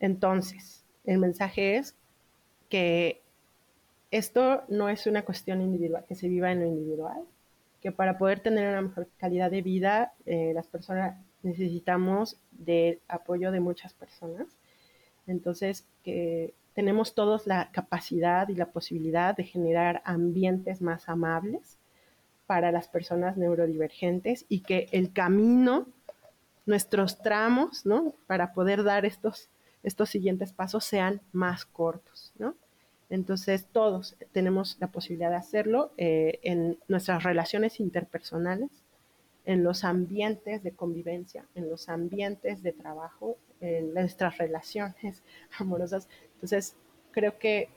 Entonces, el mensaje es que esto no es una cuestión individual, que se viva en lo individual, que para poder tener una mejor calidad de vida, eh, las personas necesitamos del apoyo de muchas personas. Entonces, que tenemos todos la capacidad y la posibilidad de generar ambientes más amables para las personas neurodivergentes y que el camino, nuestros tramos, ¿no? Para poder dar estos, estos siguientes pasos sean más cortos, ¿no? Entonces todos tenemos la posibilidad de hacerlo eh, en nuestras relaciones interpersonales, en los ambientes de convivencia, en los ambientes de trabajo, en nuestras relaciones amorosas. Entonces creo que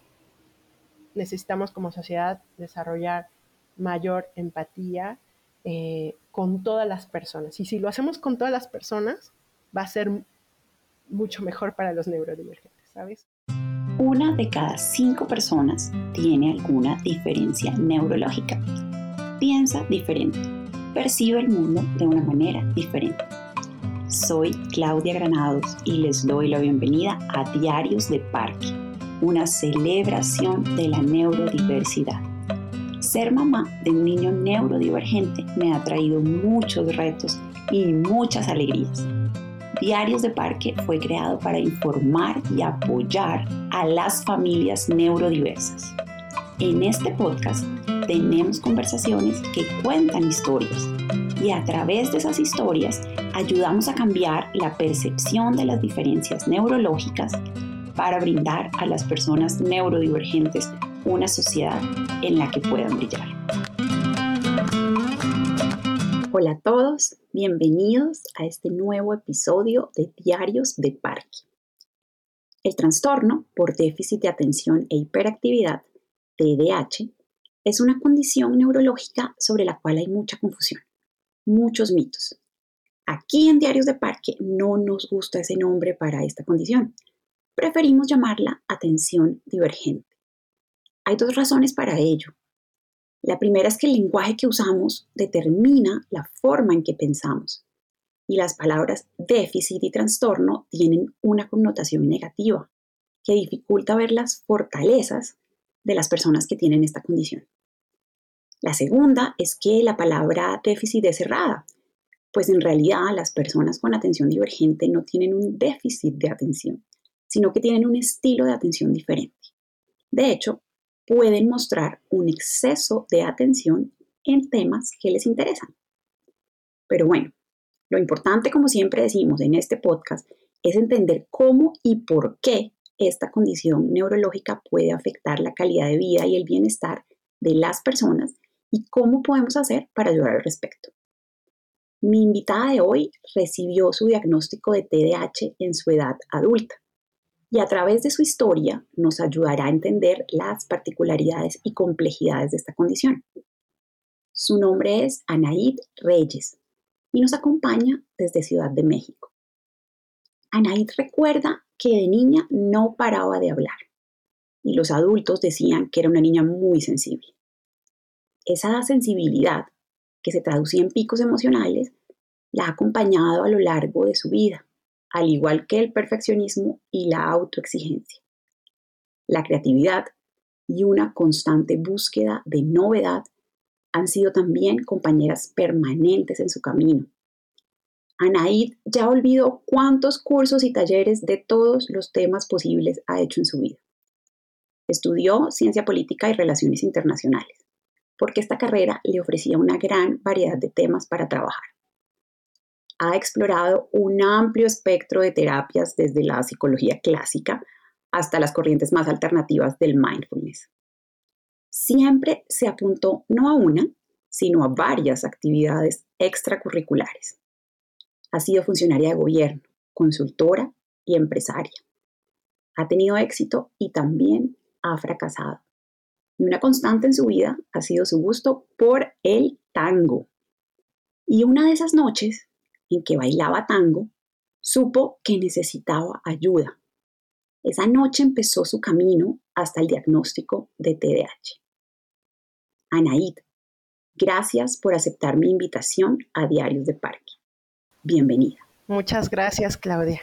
necesitamos como sociedad desarrollar mayor empatía eh, con todas las personas. Y si lo hacemos con todas las personas, va a ser mucho mejor para los neurodivergentes, ¿sabes? una de cada cinco personas tiene alguna diferencia neurológica. Piensa diferente, percibe el mundo de una manera diferente. Soy Claudia Granados y les doy la bienvenida a Diarios de Parque, una celebración de la neurodiversidad. Ser mamá de un niño neurodivergente me ha traído muchos retos y muchas alegrías. Diarios de Parque fue creado para informar y apoyar a las familias neurodiversas. En este podcast tenemos conversaciones que cuentan historias y a través de esas historias ayudamos a cambiar la percepción de las diferencias neurológicas para brindar a las personas neurodivergentes una sociedad en la que puedan brillar. Hola a todos, bienvenidos a este nuevo episodio de Diarios de Parque. El trastorno por déficit de atención e hiperactividad, TDAH, es una condición neurológica sobre la cual hay mucha confusión, muchos mitos. Aquí en Diarios de Parque no nos gusta ese nombre para esta condición. Preferimos llamarla atención divergente. Hay dos razones para ello. La primera es que el lenguaje que usamos determina la forma en que pensamos y las palabras déficit y trastorno tienen una connotación negativa que dificulta ver las fortalezas de las personas que tienen esta condición. La segunda es que la palabra déficit es errada, pues en realidad las personas con atención divergente no tienen un déficit de atención, sino que tienen un estilo de atención diferente. De hecho, pueden mostrar un exceso de atención en temas que les interesan. Pero bueno, lo importante, como siempre decimos en este podcast, es entender cómo y por qué esta condición neurológica puede afectar la calidad de vida y el bienestar de las personas y cómo podemos hacer para ayudar al respecto. Mi invitada de hoy recibió su diagnóstico de TDAH en su edad adulta y a través de su historia nos ayudará a entender las particularidades y complejidades de esta condición. Su nombre es Anaid Reyes y nos acompaña desde Ciudad de México. Anaid recuerda que de niña no paraba de hablar y los adultos decían que era una niña muy sensible. Esa sensibilidad, que se traducía en picos emocionales, la ha acompañado a lo largo de su vida al igual que el perfeccionismo y la autoexigencia. La creatividad y una constante búsqueda de novedad han sido también compañeras permanentes en su camino. Anaid ya olvidó cuántos cursos y talleres de todos los temas posibles ha hecho en su vida. Estudió ciencia política y relaciones internacionales, porque esta carrera le ofrecía una gran variedad de temas para trabajar ha explorado un amplio espectro de terapias desde la psicología clásica hasta las corrientes más alternativas del mindfulness. Siempre se apuntó no a una, sino a varias actividades extracurriculares. Ha sido funcionaria de gobierno, consultora y empresaria. Ha tenido éxito y también ha fracasado. Y una constante en su vida ha sido su gusto por el tango. Y una de esas noches en que bailaba tango, supo que necesitaba ayuda. Esa noche empezó su camino hasta el diagnóstico de TDAH. Anaid, gracias por aceptar mi invitación a Diarios de Parque. Bienvenida. Muchas gracias, Claudia.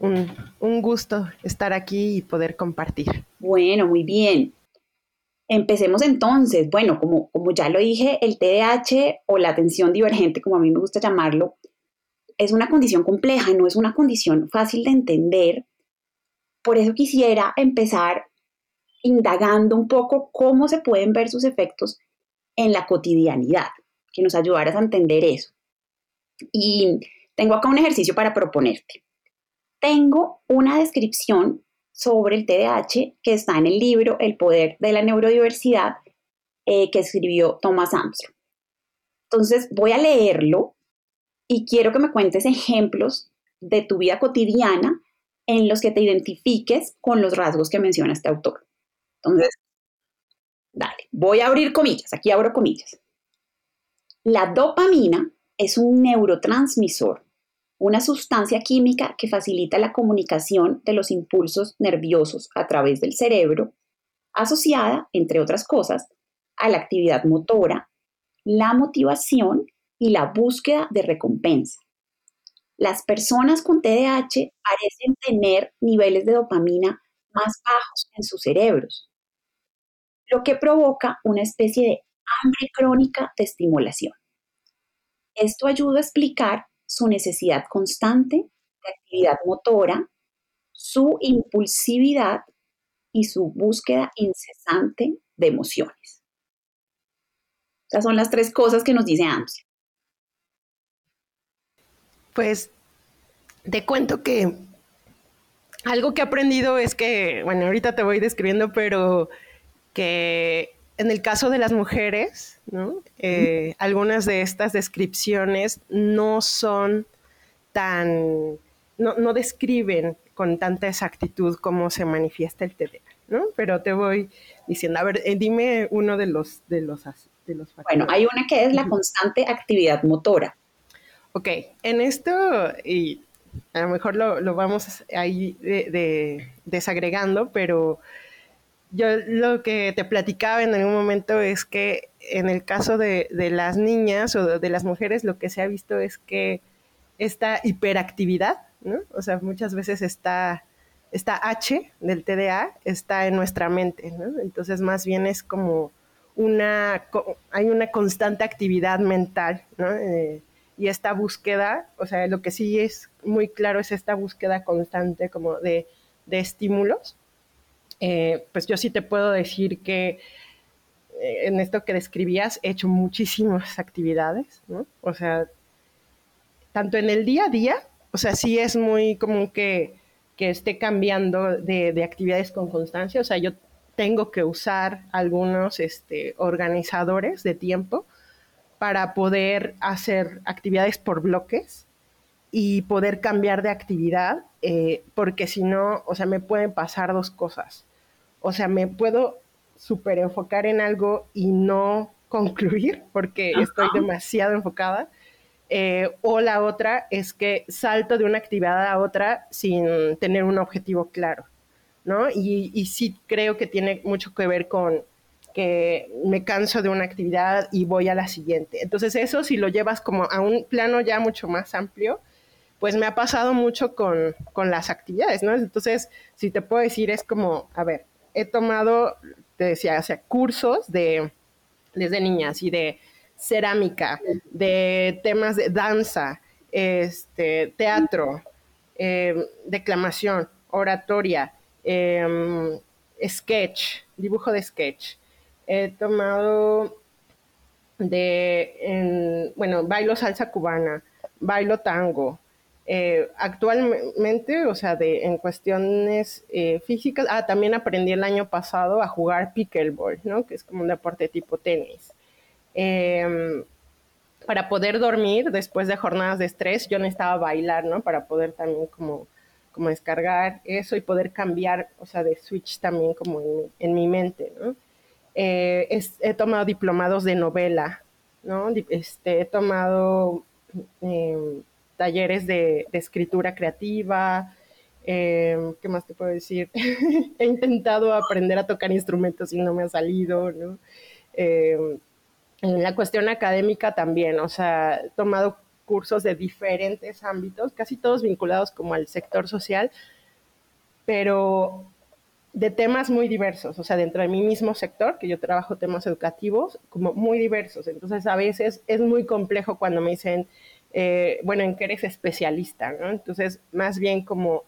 un, un gusto estar aquí y poder compartir. Bueno, muy bien. Empecemos entonces. Bueno, como, como ya lo dije, el TDAH o la atención divergente, como a mí me gusta llamarlo, es una condición compleja, no es una condición fácil de entender. Por eso quisiera empezar indagando un poco cómo se pueden ver sus efectos en la cotidianidad, que nos ayudaras a entender eso. Y tengo acá un ejercicio para proponerte. Tengo una descripción sobre el TDAH que está en el libro El poder de la neurodiversidad eh, que escribió Thomas Armstrong. Entonces voy a leerlo y quiero que me cuentes ejemplos de tu vida cotidiana en los que te identifiques con los rasgos que menciona este autor. Entonces, dale, voy a abrir comillas, aquí abro comillas. La dopamina es un neurotransmisor una sustancia química que facilita la comunicación de los impulsos nerviosos a través del cerebro, asociada, entre otras cosas, a la actividad motora, la motivación y la búsqueda de recompensa. Las personas con TDAH parecen tener niveles de dopamina más bajos en sus cerebros, lo que provoca una especie de hambre crónica de estimulación. Esto ayuda a explicar su necesidad constante de actividad motora, su impulsividad y su búsqueda incesante de emociones. Estas son las tres cosas que nos dice AMS. Pues te cuento que algo que he aprendido es que, bueno, ahorita te voy describiendo, pero que en el caso de las mujeres, eh, algunas de estas descripciones no son tan, no, describen con tanta exactitud cómo se manifiesta el TDA, ¿no? Pero te voy diciendo, a ver, eh, dime uno de los, de los, de los Bueno, hay una que es la constante actividad motora. Ok, en esto, y a lo mejor lo, vamos ahí desagregando, pero yo lo que te platicaba en algún momento es que en el caso de, las niñas o de las mujeres lo que se ha visto es que esta hiperactividad, ¿no? O sea, muchas veces está, esta H del TDA está en nuestra mente, ¿no? Entonces más bien es como una, hay una constante actividad mental, ¿no? Eh, y esta búsqueda, o sea, lo que sí es muy claro es esta búsqueda constante como de, de estímulos eh, pues yo sí te puedo decir que eh, en esto que describías he hecho muchísimas actividades, ¿no? O sea, tanto en el día a día, o sea, sí es muy común que, que esté cambiando de, de, actividades con constancia, o sea, yo tengo que usar algunos este, organizadores de tiempo para poder hacer actividades por bloques y poder cambiar de actividad, eh, porque si no, o sea, me pueden pasar dos cosas o sea, me puedo súper enfocar en algo y no concluir porque estoy demasiado enfocada. Eh, o la otra es que salto de una actividad a otra sin tener un objetivo claro, ¿no? Y, y sí creo que tiene mucho que ver con que me canso de una actividad y voy a la siguiente. Entonces eso si lo llevas como a un plano ya mucho más amplio, pues me ha pasado mucho con, con las actividades, ¿no? Entonces, si te puedo decir, es como, a ver, he tomado, te decía, o sea, cursos de, desde niñas y de cerámica, de temas de danza, este, teatro, em, declamación, oratoria, em, sketch, dibujo de sketch. He tomado de, bueno, bailo salsa cubana, bailo tango, eh, actualmente, o sea, de, en cuestiones eh, físicas, ah, también aprendí el año pasado a jugar pickleball, ¿no? Que es como un deporte tipo tenis. Em, para poder dormir después de jornadas de estrés, yo necesitaba bailar, ¿no? Para poder también como, como descargar eso y poder cambiar, o sea, de switch también como en, mi mente, ¿no? Eh, he tomado diplomados de novela, ¿no? Este, he tomado em, talleres de, escritura creativa. Em, ¿Qué más te puedo decir? He intentado aprender a tocar instrumentos y no me ha salido. Em, en la cuestión académica también, o sea, he tomado cursos de diferentes ámbitos, casi todos vinculados como al sector social, pero de temas muy diversos, o sea, dentro de mi mismo sector, que yo trabajo temas educativos, como muy diversos. Entonces, a veces es muy complejo cuando me dicen, eh, bueno, en qué eres especialista, ¿no? Entonces, más bien como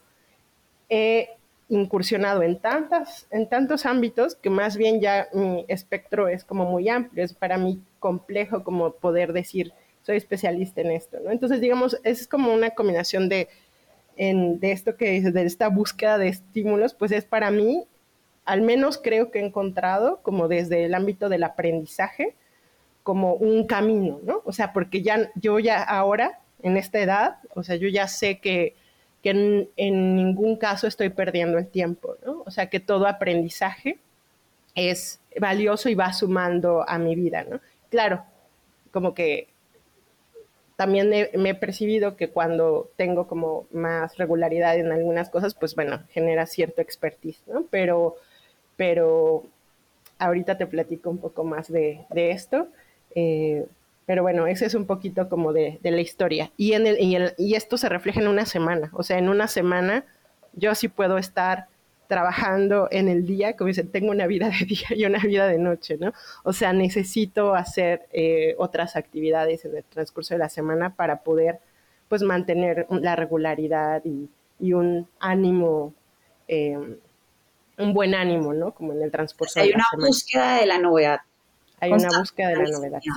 he incursionado en, tantas, en tantos ámbitos que más bien ya mi espectro es como muy amplio, es para mí complejo como poder decir, soy especialista en esto, ¿no? Entonces, digamos, es como una combinación de de esto que de esta búsqueda de estímulos, pues es para mí, al menos creo que he encontrado como desde el ámbito del aprendizaje, como un camino, ¿no? O sea, porque ya yo ya ahora, en esta edad, o sea, yo ya sé que, que en, en, ningún caso estoy perdiendo el tiempo, ¿no? O sea, que todo aprendizaje es valioso y va sumando a mi vida, ¿no? Claro, como que también me he percibido que cuando tengo como más regularidad en algunas cosas, pues bueno, genera cierto expertise, ¿no? Pero, pero ahorita te platico un poco más de, esto. Eh, pero bueno, ese es un poquito como de, la historia. Y, en el, y, el, y esto se refleja en una semana. O sea, en una semana yo sí puedo estar trabajando en el día, como dicen, tengo una vida de día y una vida de noche, ¿no? O sea, necesito hacer eh, otras actividades en el transcurso de la semana para poder, pues, mantener la regularidad y, un ánimo, em, un buen ánimo, ¿no? Como en el transcurso Hay una búsqueda de la novedad. Hay una búsqueda de la novedad, sí.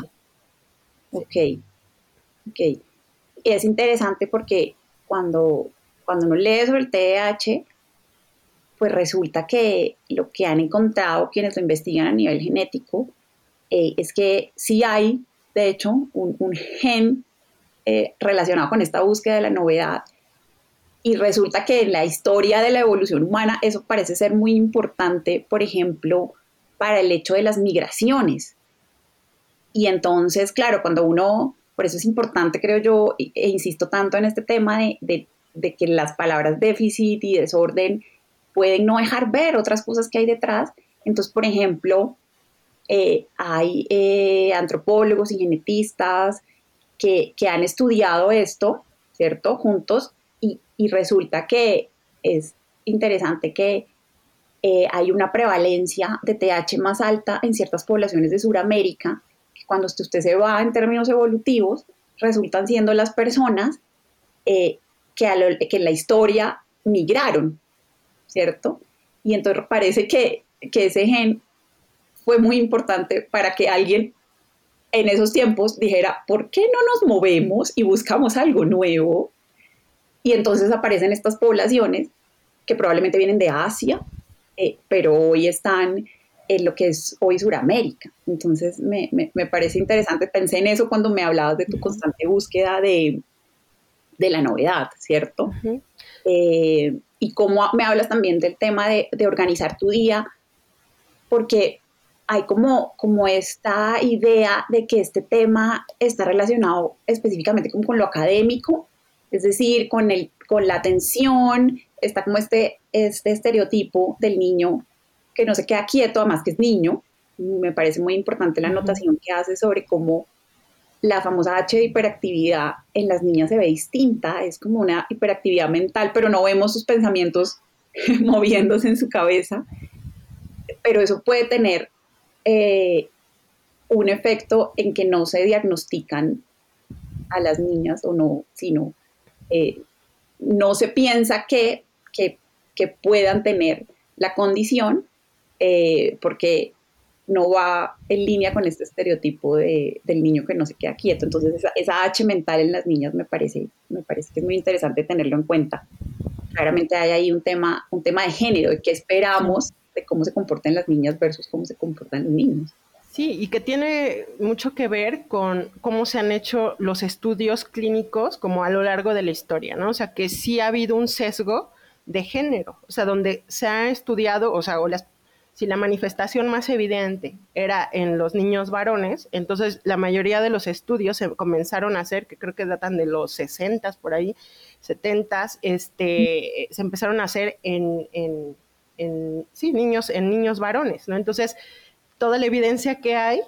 Ok, ok. Es interesante porque cuando, cuando uno lee sobre el TDAH, pues resulta que lo que han encontrado quienes lo investigan a nivel genético eh, es que sí hay, de hecho, un, gen eh, relacionado con esta búsqueda de la novedad. Y resulta que en la historia de la evolución humana eso parece ser muy importante, por ejemplo, para el hecho de las migraciones. Y entonces, claro, cuando uno, por eso es importante, creo yo, e insisto tanto en este tema de, de que las palabras déficit y desorden pueden no dejar ver otras cosas que hay detrás. Entonces, por ejemplo, eh, hay eh, antropólogos y genetistas que, han estudiado esto, ¿cierto? Juntos, y, resulta que es interesante que eh, hay una prevalencia de TH más alta en ciertas poblaciones de Sudamérica, que cuando usted se va en términos evolutivos, resultan siendo las personas que, que en la historia migraron, ¿cierto? Y entonces parece que, ese gen fue muy importante para que alguien en esos tiempos dijera, ¿por qué no nos movemos y buscamos algo nuevo? Y entonces aparecen estas poblaciones que probablemente vienen de Asia, eh, pero hoy están en lo que es hoy Suramérica. Entonces me, parece interesante, pensé en eso cuando me hablabas de tu constante búsqueda de, la novedad, ¿cierto? Y cómo me hablas también del tema de, organizar tu día, porque hay como, como esta idea de que este tema está relacionado específicamente con, lo académico, es decir, con, el, con la atención, está como este, este estereotipo del niño que no se queda quieto, además que es niño. Me parece muy importante la anotación que hace sobre cómo la famosa H de hiperactividad en las niñas se ve distinta, es como una hiperactividad mental, pero no vemos sus pensamientos moviéndose en su cabeza, pero eso puede tener eh, un efecto en que no se diagnostican a las niñas o no, sino eh, no se piensa que, que, puedan tener la condición eh, porque no va en línea con este estereotipo de, del niño que no se queda quieto. Entonces, esa, H mental en las niñas me parece, me parece que es muy interesante tenerlo en cuenta. Claramente hay ahí un tema, un tema de género, de qué esperamos de cómo se comportan las niñas versus cómo se comportan los niños. Sí, y que tiene mucho que ver con cómo se han hecho los estudios clínicos como a lo largo de la historia, ¿no? O sea, que sí ha habido un sesgo de género, o sea, donde se ha estudiado, o sea, o las si la manifestación más evidente era en los niños varones, entonces la mayoría de los estudios se comenzaron a hacer, que creo que datan de los 60 por ahí, 70 este, se empezaron a hacer en, en, sí, niños, en niños varones, ¿no? Entonces, toda la evidencia que hay,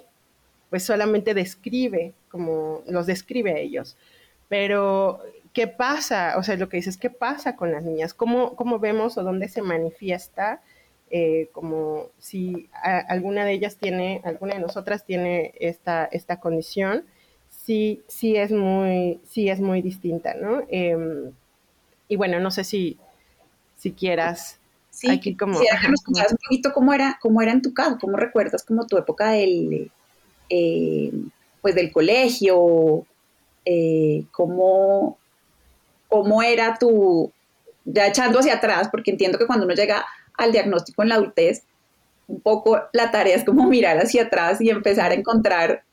pues solamente describe, como los describe a ellos. Pero, ¿qué pasa? O sea, lo que dices, ¿qué pasa con las niñas? ¿Cómo, cómo vemos o dónde se manifiesta? Eh, como si alguna de ellas tiene, alguna de nosotras tiene esta, esta condición, sí, sí es muy, sí es muy distinta, ¿no? Em, y bueno, no sé si, si quieras Sí, aquí como, que nos contaras un poquito cómo era, cómo era en tu caso, cómo recuerdas como tu época del, eh, pues del colegio, eh, cómo, cómo era tu, ya echando hacia atrás, porque entiendo que cuando uno llega al diagnóstico en la adultez, un poco la tarea es como mirar hacia atrás y empezar a encontrar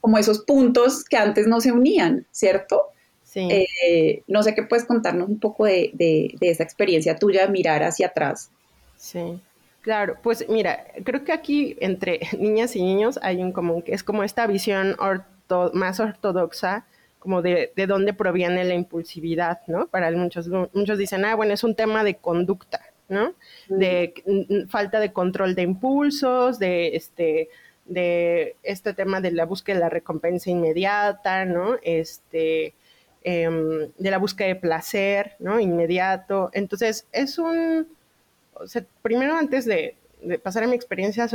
como esos puntos que antes no se unían, ¿cierto? Sí. Eh, no sé qué puedes contarnos un poco de, de, esa experiencia tuya de mirar hacia atrás. Sí, claro. Pues mira, creo que aquí entre niñas y niños hay un común, que es como esta visión más ortodoxa, como de, de, dónde proviene la impulsividad, ¿no? Para muchos, muchos dicen, ah, bueno, es un tema de conducta, ¿no? De falta de control de impulsos, de este de este tema de la búsqueda de la recompensa inmediata, ¿no? Este, Em, de la búsqueda de placer, ¿no? Inmediato. Entonces, es un, primero antes de, pasar a mi experiencia,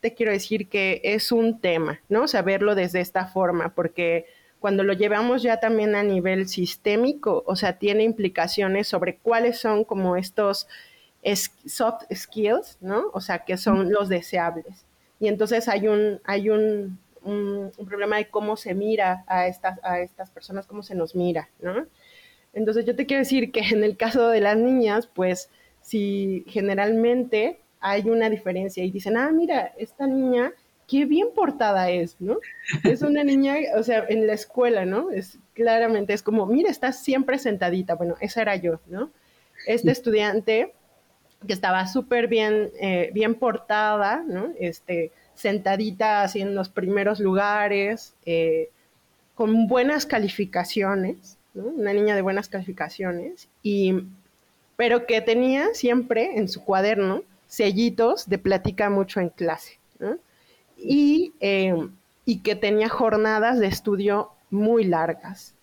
te quiero decir que es un tema, ¿no? Saberlo desde esta forma, porque cuando lo llevamos ya también a nivel sistémico, o sea, tiene implicaciones sobre cuáles son como estos soft skills, ¿no? O sea, que son los deseables. Y entonces hay un, hay un, un, problema de cómo se mira a estas, a estas personas, cómo se nos mira, ¿no? Entonces yo te quiero decir que en el caso de las niñas, pues si generalmente hay una diferencia y dicen, ah, mira, esta niña, qué bien portada es, ¿no? Es una niña, o sea, en la escuela, ¿no? Es claramente, es como, mira, está siempre sentadita. Bueno, esa era yo, ¿no? Este estudiante que estaba súper bien, eh, bien portada, ¿no? Este, sentadita así en los primeros lugares, eh, con buenas calificaciones, una niña de buenas calificaciones, pero que tenía siempre en su cuaderno sellitos de plática mucho en clase, y, eh, y que tenía jornadas de estudio muy largas.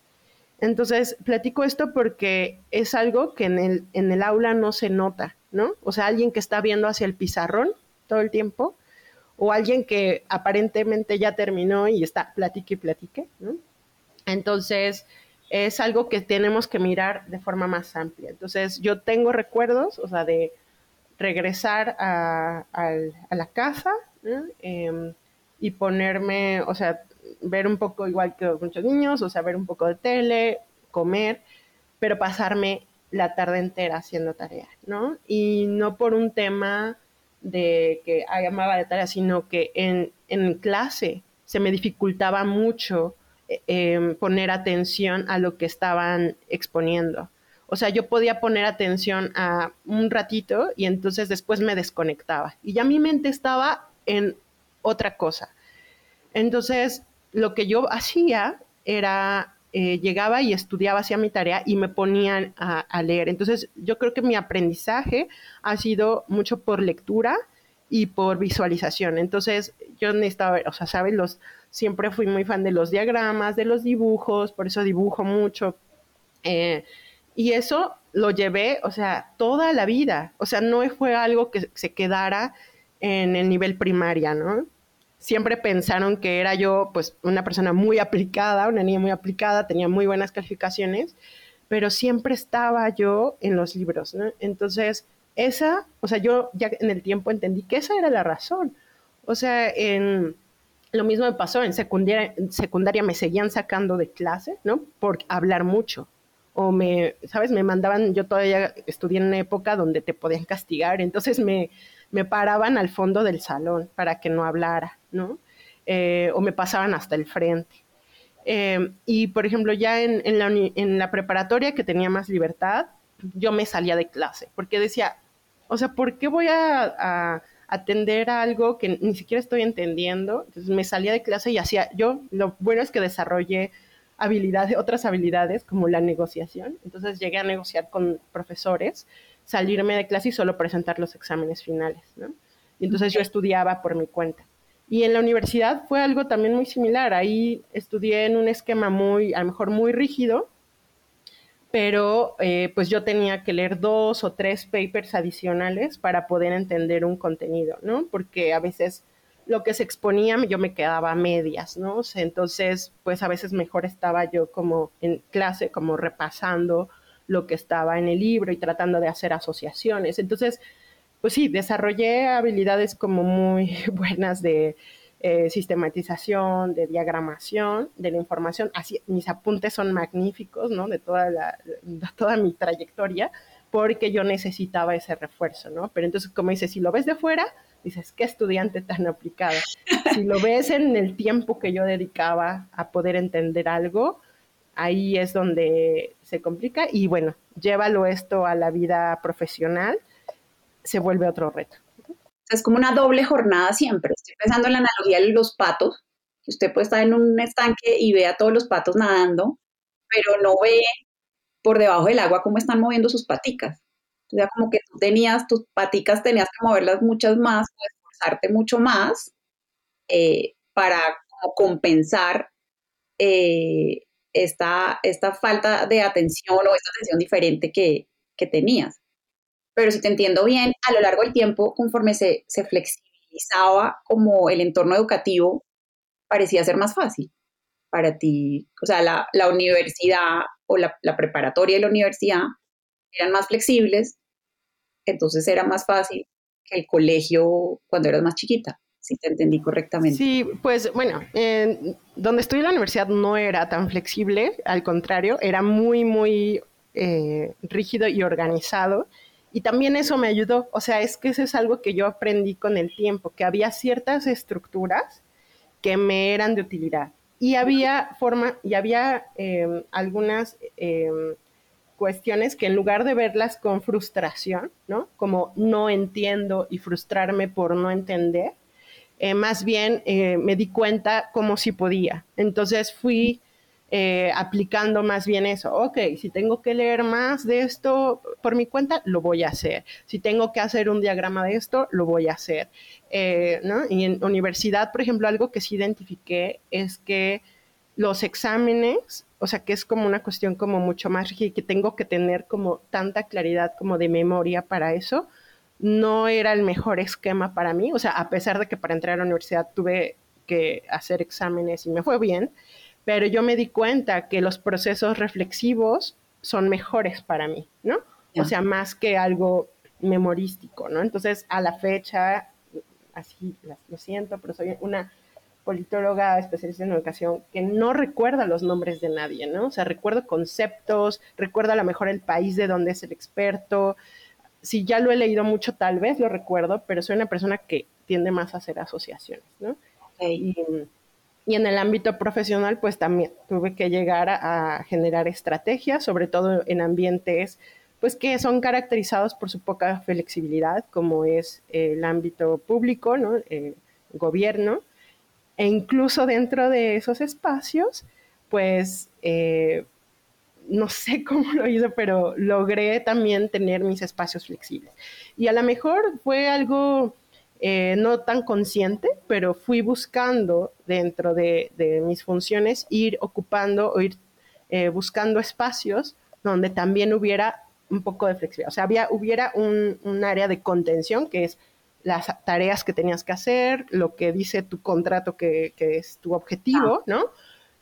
Entonces, platico esto porque es algo que en el aula no se nota, O sea, alguien que está viendo hacia el pizarrón todo el tiempo, o alguien que aparentemente ya terminó y está platique y platique. Entonces, es algo que tenemos que mirar de forma más amplia. Entonces, yo tengo recuerdos, o sea, de regresar a, la casa em, y ponerme, o sea, ver un poco igual que muchos niños, o sea, ver un poco de tele, comer, pero pasarme la tarde entera haciendo tareas, ¿no? Y no por un tema de que amaba de tarea, sino que en, en clase se me dificultaba mucho eh, em, poner atención a lo que estaban exponiendo. O sea, yo podía poner atención a un ratito y entonces después me desconectaba. Y ya mi mente estaba en otra cosa. Entonces, lo que yo hacía era eh, llegaba y estudiaba, hacía mi tarea y me ponían a, leer. Entonces, yo creo que mi aprendizaje ha sido mucho por lectura y por visualización. Entonces, yo necesitaba, o sea, ¿sabes? Los, siempre fui muy fan de los diagramas, de los dibujos, por eso dibujo mucho. Eh, y eso lo llevé, o sea, toda la vida. O sea, no fue algo que se quedara en el nivel primaria, ¿no? Siempre pensaron que era yo, pues, una persona muy aplicada, una niña muy aplicada, tenía muy buenas calificaciones, pero siempre estaba yo en los libros, ¿no? Entonces, esa, o sea, yo ya en el tiempo entendí que esa era la razón. O sea, en, lo mismo me pasó, en secundaria, secundaria me seguían sacando de clase, ¿no? Por hablar mucho. O me, ¿sabes? Me mandaban, yo todavía estudié en una época donde te podían castigar, entonces me, me paraban al fondo del salón para que no hablara, ¿no? Eh, o me pasaban hasta el frente. Eh, y, por ejemplo, ya en, la, preparatoria que tenía más libertad, yo me salía de clase, porque decía, o sea, ¿por qué voy a, atender a algo que ni siquiera estoy entendiendo? Entonces me salía de clase y hacía, yo, lo bueno es que desarrollé habilidades, otras habilidades como la negociación. Entonces llegué a negociar con profesores salirme de clase y solo presentar los exámenes finales, ¿no? Y entonces yo estudiaba por mi cuenta. Y en la universidad fue algo también muy similar. Ahí estudié en un esquema muy, a lo mejor muy rígido, pero eh, pues yo tenía que leer dos o tres papers adicionales para poder entender un contenido, ¿no? Porque a veces lo que se exponía yo me quedaba a medias, ¿no? entonces, pues a veces mejor estaba yo como en clase, como repasando lo que estaba en el libro y tratando de hacer asociaciones. Entonces, pues sí, desarrollé habilidades como muy buenas de eh, sistematización, de diagramación de la información. Así, mis apuntes son magníficos, ¿no? De toda, la, de toda mi trayectoria, porque yo necesitaba ese refuerzo, ¿no? Pero entonces, como dices, si lo ves de fuera, dices, qué estudiante tan aplicado. Si lo ves en el tiempo que yo dedicaba a poder entender algo, ahí es donde se complica y bueno, llévalo esto a la vida profesional, se vuelve otro reto. Es como una doble jornada siempre. Estoy pensando en la analogía de los patos, usted puede estar en un estanque y ve a todos los patos nadando, pero no ve por debajo del agua cómo están moviendo sus paticas. O sea, como que tú tenías, tus paticas tenías que moverlas muchas más, o esforzarte mucho más eh, para compensar eh, esta, esta falta de atención o esta atención diferente que, que tenías. Pero si te entiendo bien, a lo largo del tiempo, conforme se, flexibilizaba como el entorno educativo, parecía ser más fácil para ti. O sea, la, universidad o la, preparatoria y la universidad eran más flexibles, entonces era más fácil que el colegio cuando eras más chiquita, si te entendí correctamente. Sí, pues bueno, donde estudié la universidad no era tan flexible, al contrario, era muy, muy eh, rígido y organizado. Y también eso me ayudó, o sea, es que eso es algo que yo aprendí con el tiempo, que había ciertas estructuras que me eran de utilidad. Y había forma, y había em, algunas em, cuestiones que en lugar de verlas con frustración, ¿no? Como no entiendo y frustrarme por no entender, eh, más bien eh, me di cuenta como si podía. Entonces fui eh, aplicando más bien eso. Ok, si tengo que leer más de esto por mi cuenta, lo voy a hacer. Si tengo que hacer un diagrama de esto, lo voy a hacer. ¿no? Y en universidad, por ejemplo, algo que sí identifiqué es que los exámenes, o sea, que es como una cuestión como mucho más rígida, que tengo que tener como tanta claridad como de memoria para eso, no era el mejor esquema para mí, o sea, a pesar de que para entrar a la universidad tuve que hacer exámenes y me fue bien, pero yo me di cuenta que los procesos reflexivos son mejores para mí, ¿no? O sea, más que algo memorístico, ¿no? Entonces, a la fecha, así lo siento, pero soy una politóloga especialista en educación que no recuerda los nombres de nadie, ¿no? O sea, recuerdo conceptos, recuerda a lo mejor el país de donde es el experto. Si ya lo he leído mucho, tal vez lo recuerdo, pero soy una persona que tiende más a hacer asociaciones, ¿no? Y, en el ámbito profesional, pues también tuve que llegar a, generar estrategias, sobre todo en ambientes pues que son caracterizados por su poca flexibilidad, como es el ámbito público, ¿no? El gobierno, e incluso dentro de esos espacios, pues eh, no sé cómo lo hice, pero logré también tener mis espacios flexibles. Y a lo mejor fue algo eh, no tan consciente, pero fui buscando dentro de, mis funciones ir ocupando o ir eh, buscando espacios donde también hubiera un poco de flexibilidad. O sea, había, hubiera un, un área de contención que es las tareas que tenías que hacer, lo que dice tu contrato que, es tu objetivo, ah. ¿no?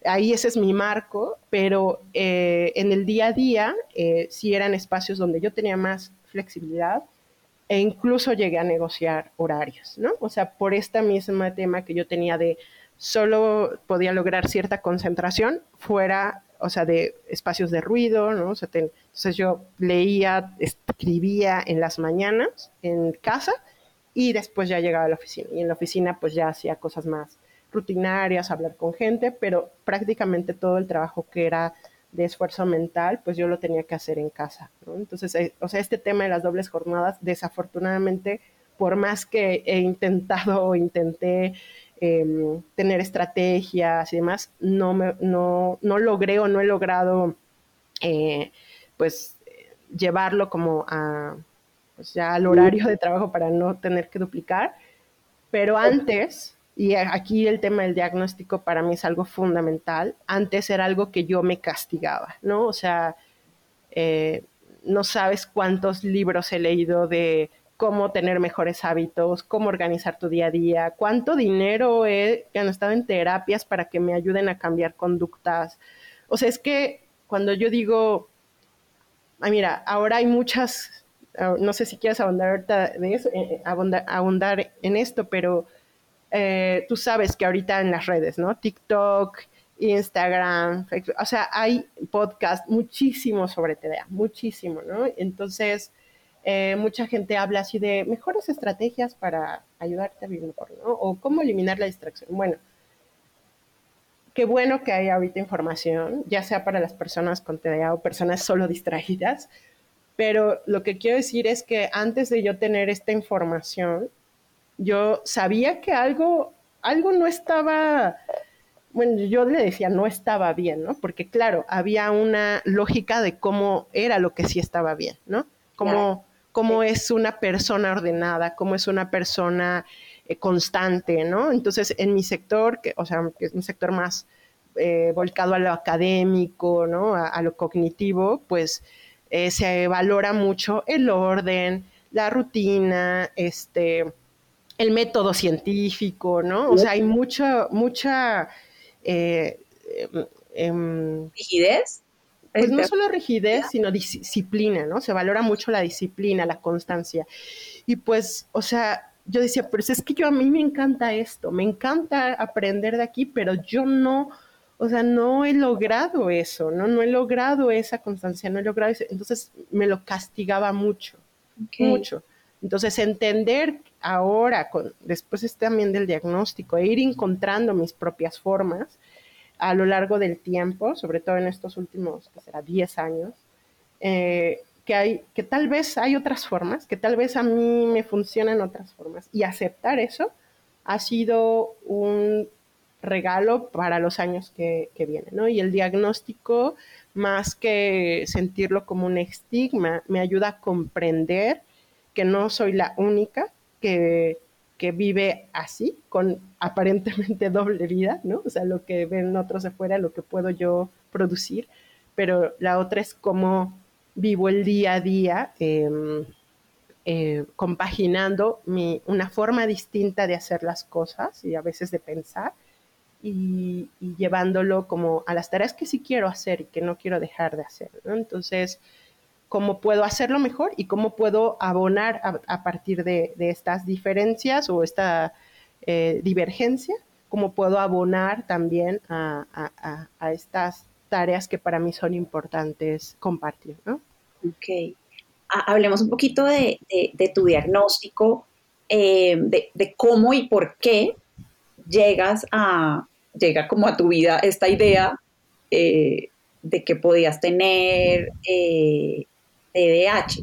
Ahí ese es mi marco, pero eh, en el día a día eh, sí eran espacios donde yo tenía más flexibilidad e incluso llegué a negociar horarios, ¿no? O sea, por este mismo tema que yo tenía de solo podía lograr cierta concentración fuera, o sea, de espacios de ruido, ¿no? O sea, entonces yo leía, escribía en las mañanas en casa y después ya llegaba a la oficina. Y en la oficina pues ya hacía cosas más rutinarias, hablar con gente, pero prácticamente todo el trabajo que era de esfuerzo mental, pues yo lo tenía que hacer en casa. Entonces, eh, o sea, este tema de las dobles jornadas, desafortunadamente, por más que he intentado o intenté em, tener estrategias y demás, no, me, no, no logré o no he logrado, eh, pues, llevarlo como a, pues ya al horario de trabajo para no tener que duplicar. Pero antes, y aquí el tema del diagnóstico para mí es algo fundamental, antes era algo que yo me castigaba, ¿no? O sea, eh, no sabes cuántos libros he leído de cómo tener mejores hábitos, cómo organizar tu día a día, cuánto dinero he gastado en terapias para que me ayuden a cambiar conductas. O sea, es que cuando yo digo, ay, mira, ahora hay muchas, ah, no sé si quieres de eso, eh, eh, abundar, en esto, pero eh, tú sabes que ahorita en las redes, ¿no? TikTok, Instagram, o sea, hay podcast muchísimo sobre TDA, muchísimo, ¿no? Entonces, eh, mucha gente habla así de mejores estrategias para ayudarte a vivir mejor, ¿no? O cómo eliminar la distracción. Bueno, qué bueno que hay ahorita información, ya sea para las personas con TDA o personas solo distraídas, pero lo que quiero decir es que antes de yo tener esta información, yo sabía que algo, algo no estaba, bueno, yo le decía no estaba bien, ¿no? Porque claro, había una lógica de cómo era lo que sí estaba bien, ¿no? Como cómo es una persona ordenada, cómo es una persona eh, constante, ¿no? Entonces, en mi sector, que, o sea, que es un sector más eh, volcado a lo académico, ¿no? A, lo cognitivo, pues eh, se valora mucho el orden, la rutina, este, el método científico, ¿no? O sea, hay mucha, mucha... Em, em, ¿Rigidez? Pues no solo rigidez, sino disciplina, ¿no? Se valora mucho la disciplina, la constancia. Y pues, o sea, yo decía, pero es que yo a mí me encanta esto, me encanta aprender de aquí, pero yo no, o sea, no he logrado eso, ¿no? No he logrado esa constancia, no he logrado eso. Entonces me lo castigaba mucho, mucho. Entonces entender ahora, con, después también del diagnóstico, e ir encontrando mis propias formas, a lo largo del tiempo, sobre todo en estos últimos, que será 10 años, eh, que, hay, que tal vez hay otras formas, que tal vez a mí me funcionan otras formas. Y aceptar eso ha sido un regalo para los años que, que vienen, ¿no? Y el diagnóstico, más que sentirlo como un estigma, me ayuda a comprender que no soy la única que vive así, con aparentemente doble vida, ¿no? O sea, lo que ven otros afuera, lo que puedo yo producir, pero la otra es cómo vivo el día a día, em, eh, compaginando una forma distinta de hacer las cosas y a veces de pensar y, y, llevándolo como a las tareas que sí quiero hacer y que no quiero dejar de hacer, ¿no? Entonces, cómo puedo hacerlo mejor y cómo puedo abonar a, partir de, estas diferencias o esta eh, divergencia, cómo puedo abonar también a, estas tareas que para mí son importantes compartir. ¿no? Ok. Hablemos un poquito de, tu diagnóstico, eh, de, cómo y por qué llegas a, llega como a tu vida esta idea eh, de que podías tener TDAH?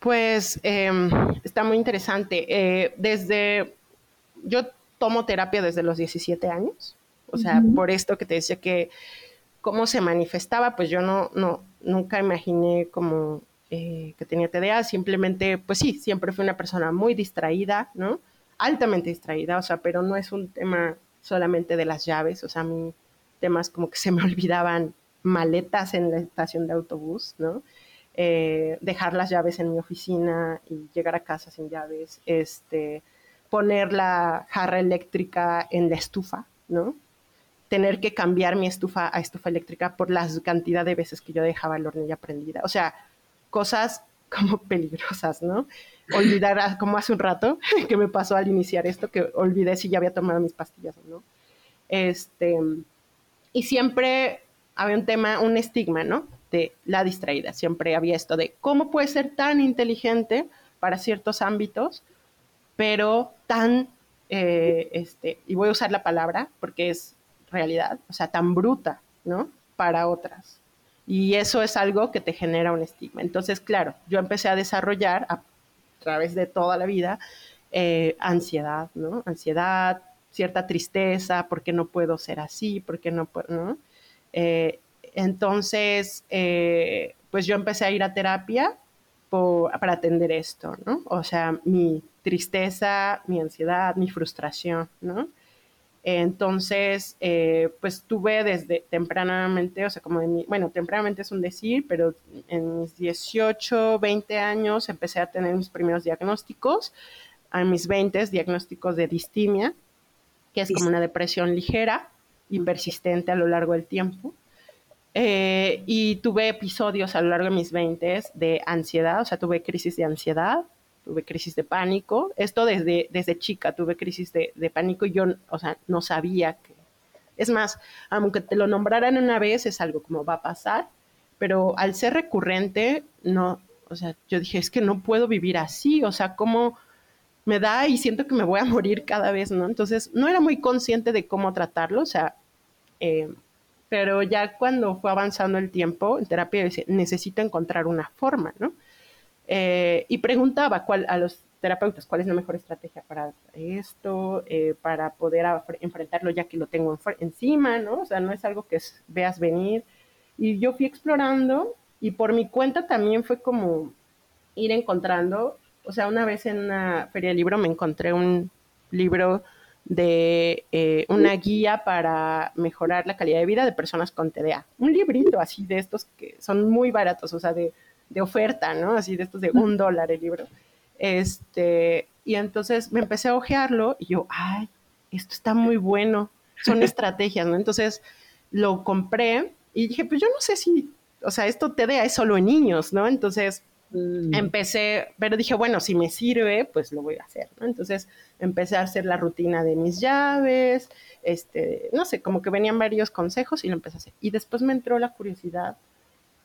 Pues em, está muy interesante. Eh, desde, yo tomo terapia desde los 17 años, o sea, por esto que te decía que cómo se manifestaba, pues yo no, no nunca imaginé como eh, que tenía TDA, simplemente, pues sí, siempre fui una persona muy distraída, ¿no? Altamente distraída, o sea, pero no es un tema solamente de las llaves, o sea, a mí temas como que se me olvidaban maletas en la estación de autobús, ¿no? Eh, dejar las llaves en mi oficina y llegar a casa sin llaves, este, poner la jarra eléctrica en la estufa, ¿no? Tener que cambiar mi estufa a estufa eléctrica por la cantidad de veces que yo dejaba la hornilla prendida. O sea, cosas como peligrosas, ¿no? Olvidar, como hace un rato que me pasó al iniciar esto, que olvidé si ya había tomado mis pastillas o no. Este, y siempre había un tema, un estigma, ¿no? De la distraída. Siempre había esto de cómo puede ser tan inteligente para ciertos ámbitos, pero tan, eh, este, y voy a usar la palabra porque es realidad, o sea, tan bruta, ¿no? Para otras. Y eso es algo que te genera un estigma. Entonces, claro, yo empecé a desarrollar a través de toda la vida eh, ansiedad, ¿no? Ansiedad, cierta tristeza, porque no puedo ser así, porque no puedo, ¿no? Eh, entonces, eh, pues yo empecé a ir a terapia para atender esto, ¿no? O sea, mi tristeza, mi ansiedad, mi frustración, ¿no? Entonces, eh, pues tuve desde tempranamente, o sea, como en mi, bueno, tempranamente es un decir, pero en mis 18, 20 años empecé a tener mis primeros diagnósticos, a mis 20 diagnósticos de distimia, que es como una depresión ligera y persistente a lo largo del tiempo. Eh, y tuve episodios a lo largo de mis 20 de ansiedad, o sea, tuve crisis de ansiedad, tuve crisis de pánico. Esto desde, desde chica tuve crisis de, pánico y yo, o sea, no sabía que... Es más, aunque te lo nombraran una vez, es algo como va a pasar, pero al ser recurrente, no, o sea, yo dije, es que no puedo vivir así, o sea, ¿cómo me da y siento que me voy a morir cada vez, ¿no? Entonces, no era muy consciente de cómo tratarlo, o sea, eh, pero ya cuando fue avanzando el tiempo en terapia, necesito encontrar una forma, ¿no? Eh, y preguntaba cuál, a los terapeutas cuál es la mejor estrategia para esto, eh, para poder enfrentarlo ya que lo tengo encima, ¿no? O sea, no es algo que veas venir. Y yo fui explorando y por mi cuenta también fue como ir encontrando, o sea, una vez en una feria de libro me encontré un libro de eh, una guía para mejorar la calidad de vida de personas con TDA. Un librito así de estos que son muy baratos, o sea, de de oferta, ¿no? Así de estos de un dólar el libro. Este, y entonces me empecé a ojearlo y yo, ay, esto está muy bueno, son estrategias, ¿no? Entonces lo compré y dije, pues yo no sé si, o sea, esto TDA es solo en niños, ¿no? Entonces mm. empecé, pero dije, bueno, si me sirve, pues lo voy a hacer, ¿no? Entonces empecé a hacer la rutina de mis llaves, este, no sé, como que venían varios consejos y lo empecé a hacer. Y después me entró la curiosidad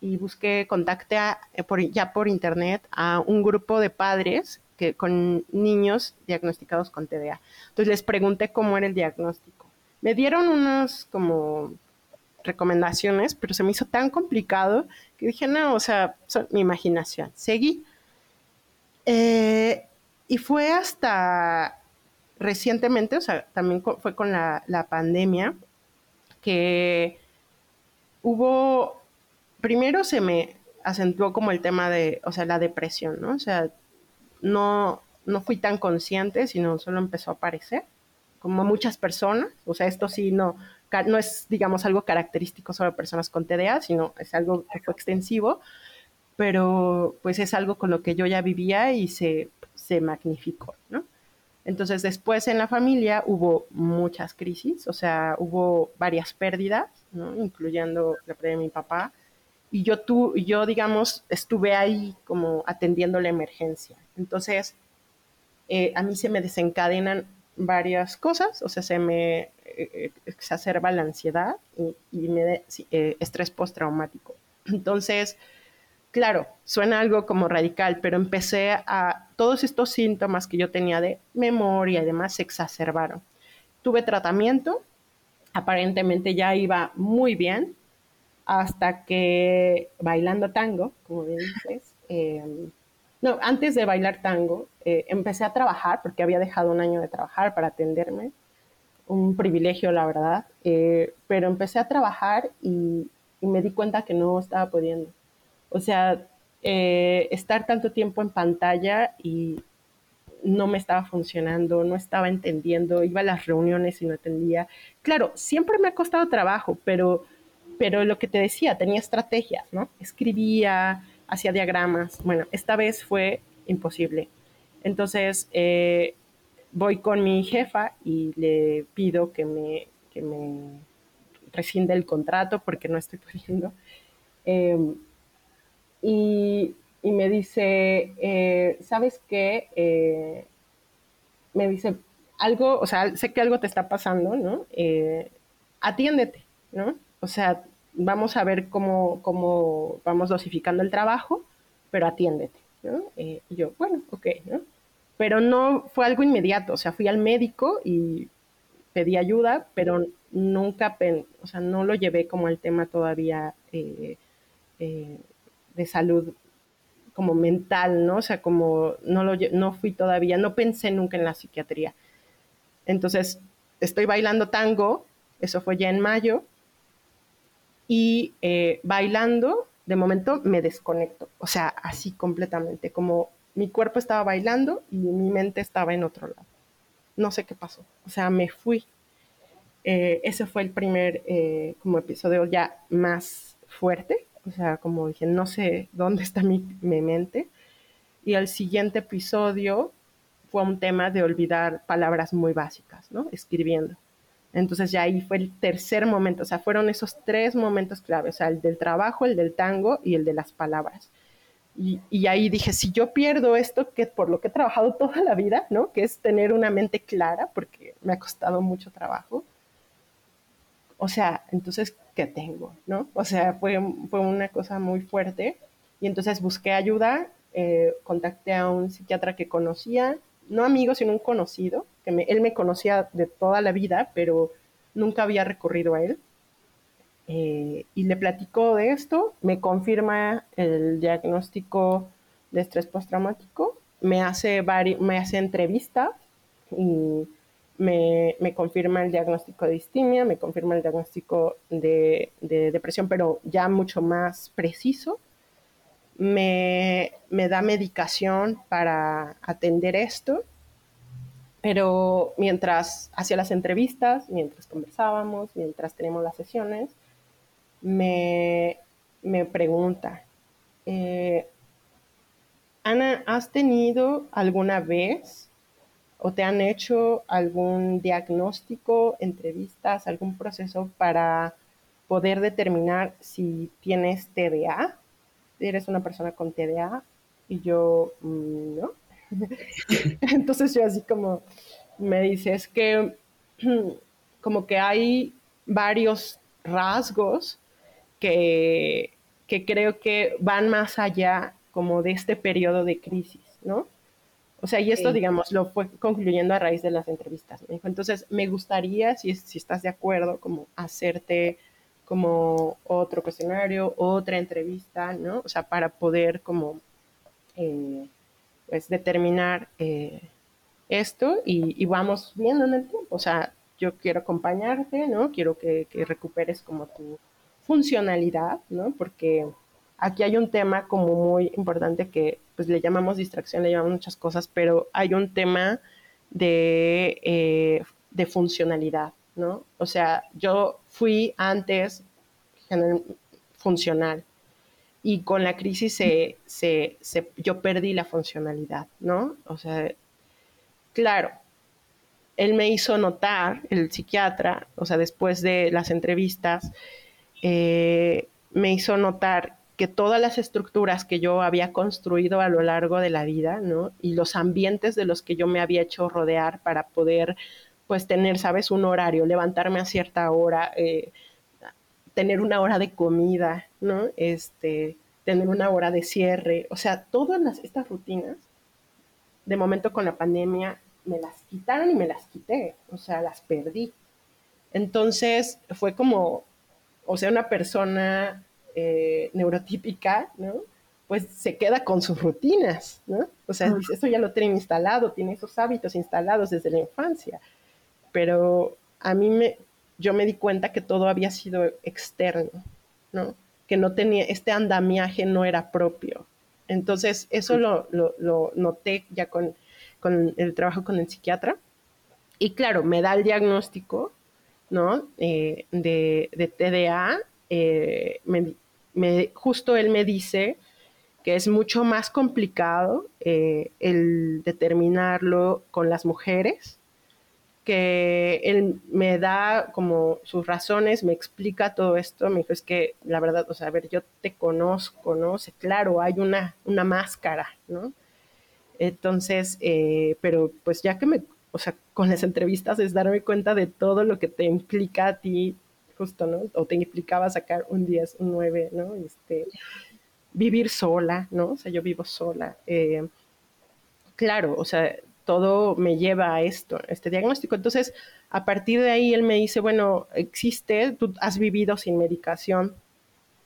y busqué, contacté eh, ya por internet a un grupo de padres que, con niños diagnosticados con TDA. Entonces les pregunté cómo era el diagnóstico. Me dieron unas como recomendaciones, pero se me hizo tan complicado que dije, no, o sea, mi imaginación. Seguí. Eh, y fue hasta recientemente, o sea, también fue con la, la pandemia, que hubo primero se me acentuó como el tema de, o sea, la depresión, ¿no? O sea, no, no fui tan consciente, sino solo empezó a aparecer, como muchas personas, o sea, esto sí no, no es, digamos, algo característico solo de personas con TDA, sino es algo que fue extensivo, pero pues es algo con lo que yo ya vivía y se, se magnificó, ¿no? Entonces después en la familia hubo muchas crisis, o sea, hubo varias pérdidas, ¿no? incluyendo la pérdida de mi papá, y yo, tú, yo, digamos, estuve ahí como atendiendo la emergencia. Entonces, eh, a mí se me desencadenan varias cosas, o sea, se me eh, exacerba la ansiedad y, me eh, estrés postraumático. Entonces, claro, suena algo como radical, pero empecé a, todos estos síntomas que yo tenía de memoria y demás se exacerbaron. Tuve tratamiento, aparentemente ya iba muy bien, hasta que bailando tango, como bien dices, em, no, antes de bailar tango, eh, empecé a trabajar, porque había dejado un año de trabajar para atenderme, un privilegio, la verdad, eh, pero empecé a trabajar y, me di cuenta que no estaba pudiendo. O sea, eh, estar tanto tiempo en pantalla y no me estaba funcionando, no estaba entendiendo, iba a las reuniones y no entendía. Claro, siempre me ha costado trabajo, pero pero lo que te decía, tenía estrategias, ¿no? Escribía, hacía diagramas. Bueno, esta vez fue imposible. Entonces, eh, voy con mi jefa y le pido que me, que me rescinde el contrato porque no estoy pudiendo. Em, y, me dice, eh, ¿sabes qué? Eh, me dice, algo, o sea, sé que algo te está pasando, ¿no? atiéndete, ¿no? O sea, vamos a ver cómo, cómo vamos dosificando el trabajo, pero atiéndete. Eh, y yo, bueno, ok, ¿no? Pero no fue algo inmediato, o sea, fui al médico y pedí ayuda, pero nunca, o sea, no lo llevé como el tema todavía eh, eh, de salud como mental, ¿no? O sea, como no, lo, no fui todavía, no pensé nunca en la psiquiatría. Entonces, estoy bailando tango, eso fue ya en mayo, y eh, bailando, de momento me desconecto, o sea, así completamente, como mi cuerpo estaba bailando y mi mente estaba en otro lado. No sé qué pasó, o sea, me fui. eh, ese fue el primer eh, como episodio ya más fuerte, o sea, como dije, no sé dónde está mi, mi mente. Y el siguiente episodio fue un tema de olvidar palabras muy básicas, ¿no? Escribiendo. Entonces ya ahí fue el tercer momento, o sea, fueron esos tres momentos claves, o sea, el del trabajo, el del tango y el de las palabras. Y, y, ahí dije, si yo pierdo esto, que por lo que he trabajado toda la vida, ¿no? Que es tener una mente clara, porque me ha costado mucho trabajo. O sea, entonces, ¿qué tengo? ¿No? O sea, fue, fue una cosa muy fuerte. Y entonces busqué ayuda, eh, contacté a un psiquiatra que conocía, no amigo, sino un conocido, que él me conocía de toda la vida, pero nunca había recurrido a él. Eh, y le platicó de esto, me confirma el diagnóstico de estrés postraumático, me hace, me hace entrevistas y me, confirma el diagnóstico de distimia, me confirma el diagnóstico de depresión, pero ya mucho más preciso. Me, me, da medicación para atender esto, pero mientras hacía las entrevistas, mientras conversábamos, mientras tenemos las sesiones, me, me pregunta, eh, Ana, ¿has tenido alguna vez o te han hecho algún diagnóstico, entrevistas, algún proceso para poder determinar si tienes TDA? ¿Eres una persona con TDA? Y yo, mm, no. Entonces yo así como me dice, es que como que hay varios rasgos que, que creo que van más allá como de este periodo de crisis, ¿no? O sea, y esto, digamos, lo fue concluyendo a raíz de las entrevistas. Me dijo, entonces, me gustaría, si, si estás de acuerdo, como hacerte como otro cuestionario, otra entrevista, ¿no? O sea, para poder como, eh, pues, determinar eh, esto y, vamos viendo en el tiempo. O sea, yo quiero acompañarte, ¿no? Quiero que, que recuperes como tu funcionalidad, ¿no? Porque aquí hay un tema como muy importante que pues le llamamos distracción, le llamamos muchas cosas, pero hay un tema de, eh, de funcionalidad, ¿no? O sea, yo fui antes funcional y con la crisis se, se, se, yo perdí la funcionalidad, ¿no? O sea, claro, él me hizo notar, el psiquiatra, o sea, después de las entrevistas, eh, me hizo notar que todas las estructuras que yo había construido a lo largo de la vida, ¿no? Y los ambientes de los que yo me había hecho rodear para poder, pues, tener, ¿sabes? Un horario, levantarme a cierta hora, eh, tener una hora de comida, ¿no? Este, tener una hora de cierre, o sea, todas las, estas rutinas, de momento con la pandemia, me las quitaron y me las quité, o sea, las perdí. Entonces fue como o sea, una persona eh, neurotípica, ¿no? Pues se queda con sus rutinas, ¿no? O sea, eso ya lo tiene instalado, tiene esos hábitos instalados desde la infancia. Pero a mí me, yo me di cuenta que todo había sido externo, ¿no? Que no tenía, este andamiaje no era propio. Entonces, eso lo, lo, lo noté ya con, con el trabajo con el psiquiatra. Y claro, me da el diagnóstico ¿no? Eh, de, de, TDA, eh, me, justo él me dice que es mucho más complicado eh, el determinarlo con las mujeres, que él me da como sus razones, me explica todo esto, me dijo, es que la verdad, o sea, a ver, yo te conozco, ¿no? O sea, claro, hay una, una máscara, ¿no? Entonces, pero pues ya que me o sea, con las entrevistas es darme cuenta de todo lo que te implica a ti, justo, ¿no? O te implicaba sacar un 10, un 9, ¿no? Este, vivir sola, ¿no? O sea, yo vivo sola. Eh, claro, o sea, todo me lleva a esto, este diagnóstico. Entonces, a partir de ahí, él me dice, bueno, existe, tú has vivido sin medicación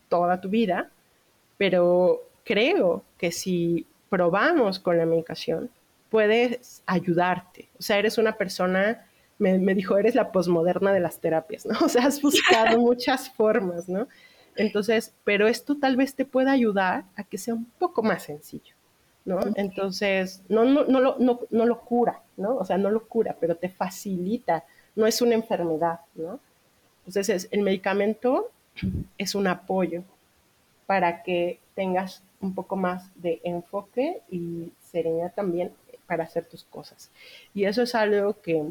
toda tu vida, pero creo que si probamos con la medicación, puedes ayudarte. O sea, eres una persona, me, dijo, eres la posmoderna de las terapias, ¿no? O sea, has buscado muchas formas, ¿no? Entonces, pero esto tal vez te pueda ayudar a que sea un poco más sencillo, ¿no? Entonces, no, no, no, lo, no, no lo cura, ¿no? O sea, no lo cura, pero te facilita no es una enfermedad, ¿no? Entonces, el medicamento es un apoyo para que tengas un poco más de enfoque y serenidad también para hacer tus cosas. Y eso es algo que,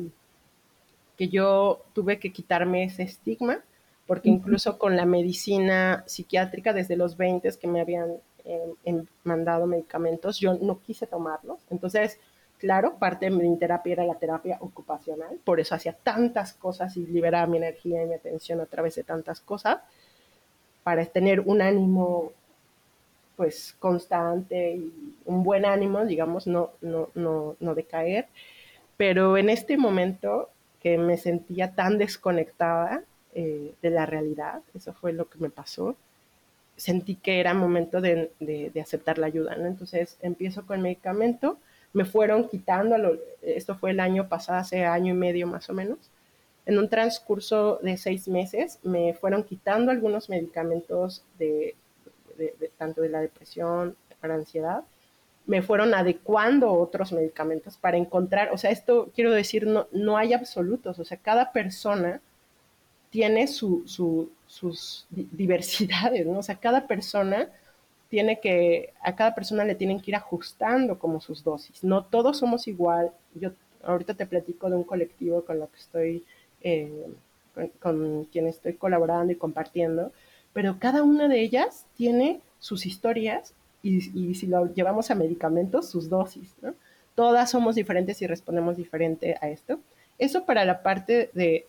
que yo tuve que quitarme ese estigma, porque incluso con la medicina psiquiátrica desde los 20 que me habían eh, mandado medicamentos, yo no quise tomarlos. Entonces, claro, parte de mi terapia era la terapia ocupacional, por eso hacía tantas cosas y liberaba mi energía y mi atención a través de tantas cosas, para tener un ánimo pues constante y un buen ánimo, digamos, no, no, no, no decaer. Pero en este momento que me sentía tan desconectada eh, de la realidad, eso fue lo que me pasó, sentí que era momento de, de, aceptar la ayuda, ¿no? Entonces empiezo con el medicamento, me fueron quitando, esto fue el año pasado, hace año y medio más o menos, en un transcurso de seis meses me fueron quitando algunos medicamentos de, tanto de la depresión para ansiedad, me fueron adecuando otros medicamentos para encontrar, o sea, esto quiero decir, no, no hay absolutos, o sea, cada persona tiene su, sus diversidades, ¿no? O sea, cada persona tiene que, a cada persona le tienen que ir ajustando como sus dosis, no todos somos igual, yo ahorita te platico de un colectivo con lo que estoy, eh, con, con quien estoy colaborando y compartiendo, pero cada una de ellas tiene sus historias y, si lo llevamos a medicamentos, sus dosis, ¿no? Todas somos diferentes y respondemos diferente a esto. Eso para la parte de,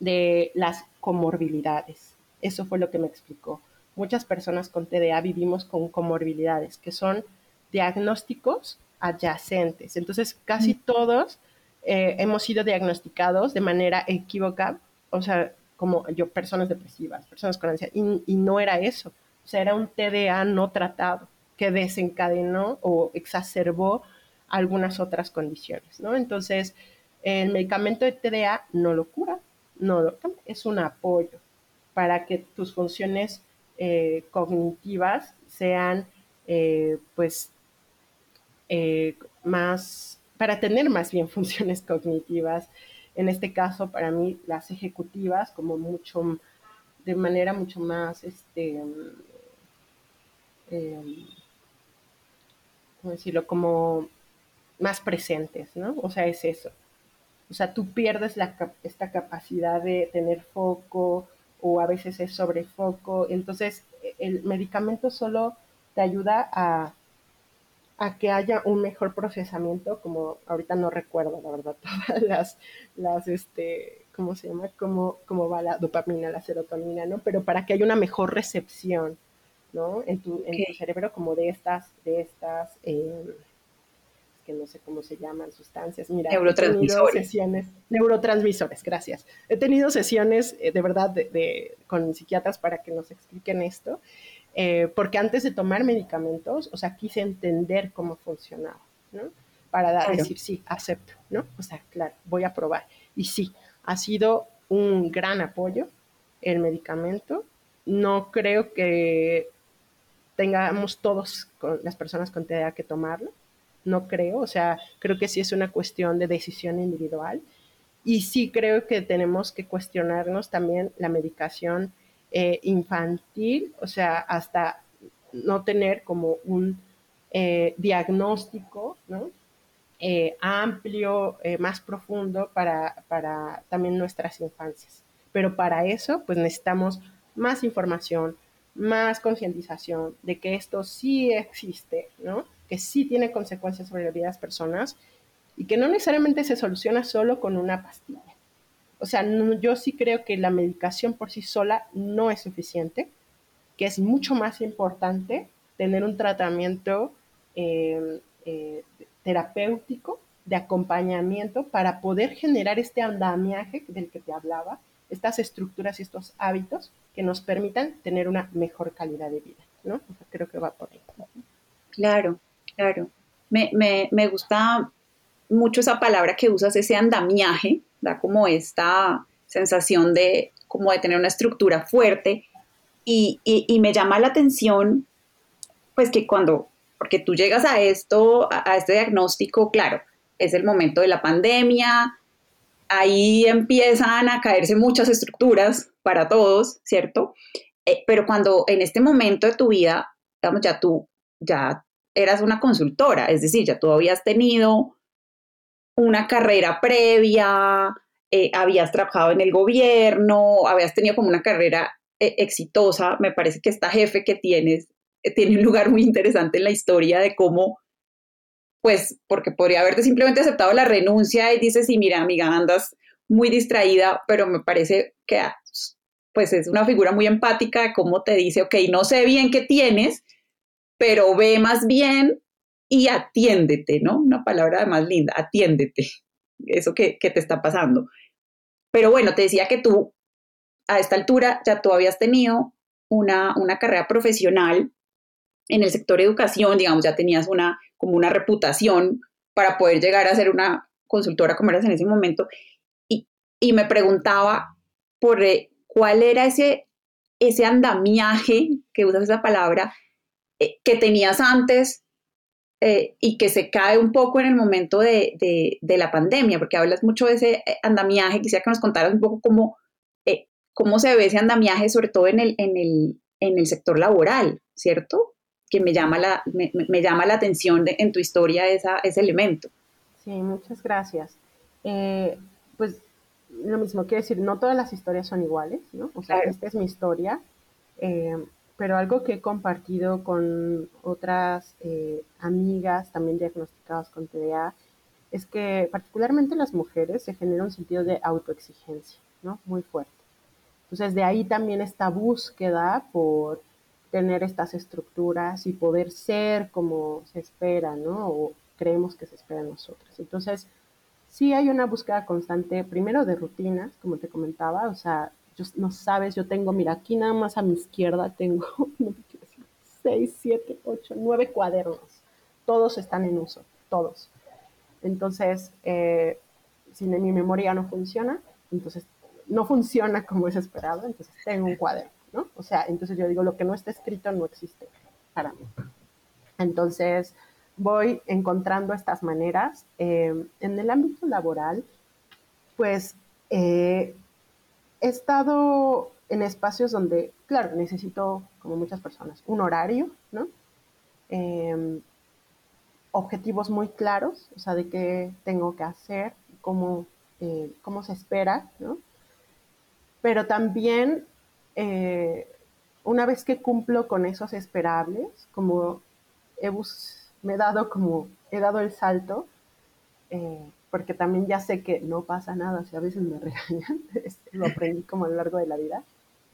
de las comorbilidades. Eso fue lo que me explicó. Muchas personas con TDA vivimos con comorbilidades, que son diagnósticos adyacentes. Entonces, casi mm. todos eh, hemos sido diagnosticados de manera equívoca, o sea, como yo, personas depresivas, personas con ansiedad, y, no era eso. O sea, era un TDA no tratado que desencadenó o exacerbó algunas otras condiciones, ¿no? Entonces, el medicamento de TDA no lo cura, no lo es un apoyo para que tus funciones eh, cognitivas sean, eh, pues, eh, más, para tener más bien funciones cognitivas en este caso para mí las ejecutivas como mucho, de manera mucho más, este, eh, ¿cómo decirlo? Como más presentes, ¿no? O sea, es eso. O sea, tú pierdes la, esta capacidad de tener foco o a veces es sobrefoco. Entonces, el medicamento solo te ayuda a a que haya un mejor procesamiento, como ahorita no recuerdo, la verdad, todas las, las este, ¿cómo se llama? Cómo, cómo va la dopamina, la serotonina, ¿no? Pero para que haya una mejor recepción, ¿no? En tu, en tu cerebro como de estas, de estas, eh, que no sé cómo se llaman, sustancias. Mira, neurotransmisores. Sesiones, neurotransmisores, gracias. He tenido sesiones eh, de verdad de, con psiquiatras para que nos expliquen esto eh, porque antes de tomar medicamentos, o sea, quise entender cómo funcionaba, ¿no? Para decir, sí, acepto, ¿no? O sea, claro, voy a probar. Y sí, ha sido un gran apoyo el medicamento. No creo que tengamos todos las personas con TDA que tomarlo. No creo, o sea, creo que sí es una cuestión de decisión individual. Y sí creo que tenemos que cuestionarnos también la medicación eh, infantil, o sea, hasta no tener como un eh, diagnóstico eh, amplio, más profundo para, para también nuestras infancias. Pero para eso, pues necesitamos más información, más concientización de que esto sí existe, ¿no? Que sí tiene consecuencias sobre la vida las personas y que no necesariamente se soluciona solo con una pastilla o sea, yo sí creo que la medicación por sí sola no es suficiente, que es mucho más importante tener un tratamiento eh, eh, terapéutico de acompañamiento para poder generar este andamiaje del que te hablaba, estas estructuras y estos hábitos que nos permitan tener una mejor calidad de vida, ¿no? creo que va por ahí. Claro, claro. Me, me, me gusta mucho esa palabra que usas, ese andamiaje, da como esta sensación de, como de tener una estructura fuerte y, me llama la atención, pues que cuando, porque tú llegas a esto, a, este diagnóstico, claro, es el momento de la pandemia, ahí empiezan a caerse muchas estructuras para todos, ¿cierto? Eh, pero cuando en este momento de tu vida, digamos, ya tú, ya eras una consultora, es decir, ya tú habías tenido una carrera previa, eh, habías trabajado en el gobierno, habías tenido como una carrera eh, exitosa, me parece que esta jefe que tienes tiene un lugar muy interesante en la historia de cómo pues porque podría haberte simplemente aceptado la renuncia y dices, sí, mira, amiga, andas muy distraída, pero me parece que ah, pues es una figura muy empática de cómo te dice, ok, no sé bien qué tienes, pero ve más bien y atiéndete, ¿no? Una palabra más linda, atiéndete, eso que, que te está pasando. Pero bueno, te decía que tú a esta altura ya tú habías tenido una, una carrera profesional en el sector educación, digamos, ya tenías una como una reputación para poder llegar a ser una consultora como eras en ese momento. Y, y me preguntaba por eh, cuál era ese, ese andamiaje, que usas esa palabra, que tenías antes eh, y que se cae un poco en el momento de, de, de, la pandemia, porque hablas mucho de ese andamiaje, quisiera que nos contaras un poco cómo, cómo se ve ese andamiaje, sobre todo en el, en el, en el sector laboral, ¿cierto? que me llama la, me, me llama la atención de, en tu historia esa, ese elemento. Sí, muchas gracias. Eh, pues lo mismo, quiero decir, no todas las historias son iguales, ¿no? O sea, esta es mi historia, eh, pero algo que he compartido con otras eh, amigas también diagnosticadas con TDA es que particularmente las mujeres se genera un sentido de autoexigencia, ¿no? Muy fuerte. Entonces, de ahí también esta búsqueda por tener estas estructuras y poder ser como se espera, ¿no? O creemos que se espera en nosotros. Entonces, sí hay una búsqueda constante, primero de rutinas, como te comentaba, o sea, yo, no sabes, yo tengo, mira, aquí nada más a mi izquierda tengo, no quiero decir, seis, siete, ocho, nueve cuadernos. Todos están en uso, todos. Entonces, eh, si mi memoria no funciona, entonces no funciona como es esperado, entonces tengo un cuaderno. O sea, entonces yo digo, lo que no está escrito no existe para mí. Entonces, voy encontrando estas maneras. Eh, en el ámbito laboral, pues eh, he estado en espacios donde, claro, necesito, como muchas personas, un horario, ¿no? Em, objetivos muy claros, o sea, de qué tengo que hacer, cómo, eh, cómo se espera, ¿no? Pero también eh, una vez que cumplo con esos esperables, como he me he dado como, he dado el salto, eh, porque también ya sé que no pasa nada, si a veces me regañan, este, lo aprendí como a lo largo de la vida,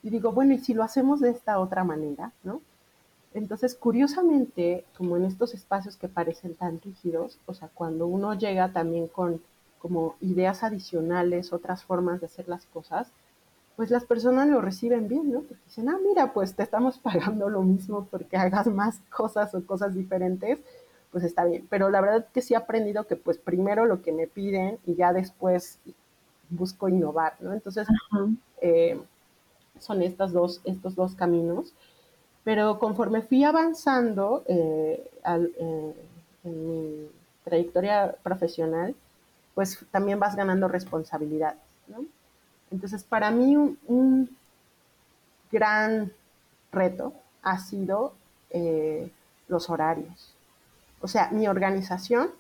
y digo, bueno, ¿y si lo hacemos de esta otra manera, no? Entonces, curiosamente, como en estos espacios que parecen tan rígidos, o sea, cuando uno llega también con como ideas adicionales, otras formas de hacer las cosas, pues las personas lo reciben bien, ¿no? Porque dicen, ah, mira, pues te estamos pagando lo mismo porque hagas más cosas o cosas diferentes, pues está bien. Pero la verdad es que sí he aprendido que pues primero lo que me piden y ya después busco innovar, ¿no? Entonces, eh, son estas dos, estos dos caminos. Pero conforme fui avanzando eh, eh, en mi trayectoria profesional, pues también vas ganando responsabilidades, ¿no? Entonces, para mí un, gran reto ha sido los horarios. O sea, mi organización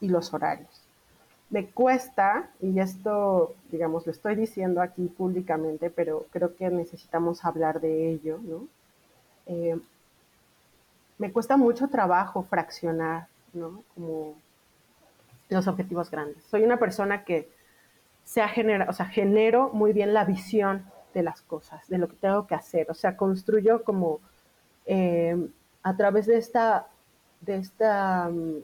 y los horarios. Me cuesta, y esto, digamos, lo estoy diciendo aquí públicamente, pero creo que necesitamos hablar de ello, ¿no? Eh, me cuesta mucho trabajo fraccionar, ¿no? Como los objetivos grandes. Soy una persona que sea genera, o sea, genero muy bien la visión de las cosas, de lo que tengo que hacer. O sea, construyo como eh, a través de esta, de esta mm,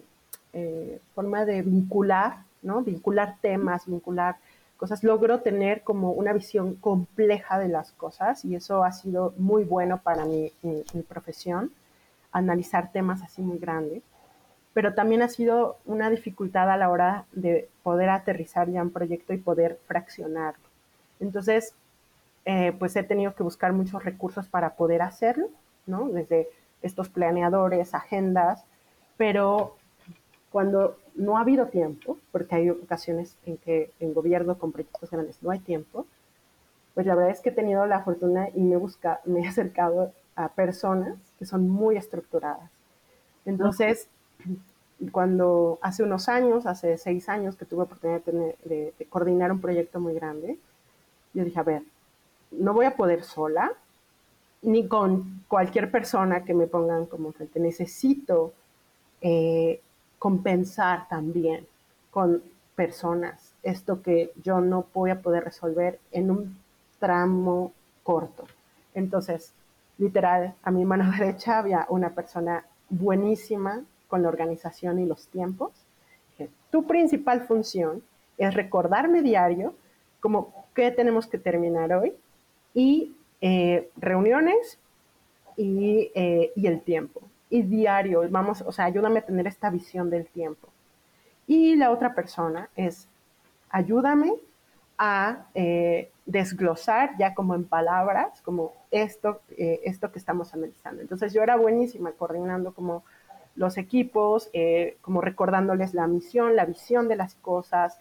eh, forma de vincular, ¿no? Vincular temas, vincular cosas, logro tener como una visión compleja de las cosas y eso ha sido muy bueno para mi profesión, analizar temas así muy grandes pero también ha sido una dificultad a la hora de poder aterrizar ya un proyecto y poder fraccionarlo. Entonces, eh, pues he tenido que buscar muchos recursos para poder hacerlo, ¿no? Desde estos planeadores, agendas, pero cuando no ha habido tiempo, porque hay ocasiones en que en gobierno con proyectos grandes no hay tiempo, pues la verdad es que he tenido la fortuna y me, busca, me he acercado a personas que son muy estructuradas. Entonces, cuando hace unos años, hace seis años que tuve oportunidad de, de, coordinar un proyecto muy grande, yo dije, a ver, no voy a poder sola, ni con cualquier persona que me pongan como frente. Necesito eh, compensar también con personas esto que yo no voy a poder resolver en un tramo corto. Entonces, literal, a mi mano derecha había una persona buenísima con la organización y los tiempos. Tu principal función es recordarme diario como qué tenemos que terminar hoy y eh, reuniones y, eh, y, el tiempo. Y diario, vamos, o sea, ayúdame a tener esta visión del tiempo. Y la otra persona es, ayúdame a eh, desglosar ya como en palabras, como esto, esto que estamos analizando. Entonces yo era buenísima coordinando como los equipos, como recordándoles la misión, la visión de las cosas,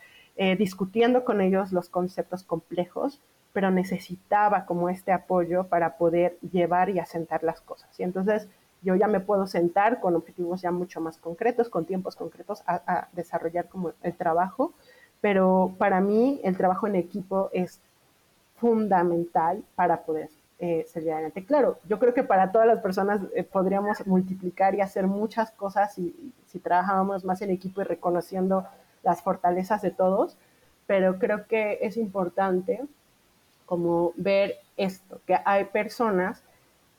discutiendo con ellos los conceptos complejos pero necesitaba como este apoyo para poder llevar y asentar las cosas. Y entonces yo ya me puedo sentar con objetivos ya mucho más concretos, con tiempos concretos a, desarrollar como el trabajo, pero para mí el trabajo en equipo es fundamental para poder eh, salir adelante. Claro, yo creo que para todas las personas eh, podríamos multiplicar y hacer muchas cosas si, si trabajábamos más en equipo y reconociendo las fortalezas de todos, pero creo que es importante como ver esto, que hay personas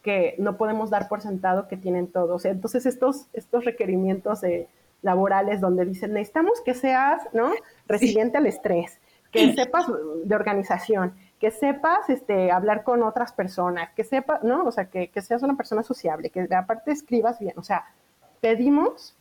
que no podemos dar por sentado que tienen todo. entonces estos, estos requerimientos laborales donde dicen, necesitamos que seas ¿no? resiliente al estrés, que sepas de organización, que sepas este, hablar con otras personas, que sepas, ¿no? O sea, que, seas una persona sociable, que aparte escribas bien. O sea, pedimos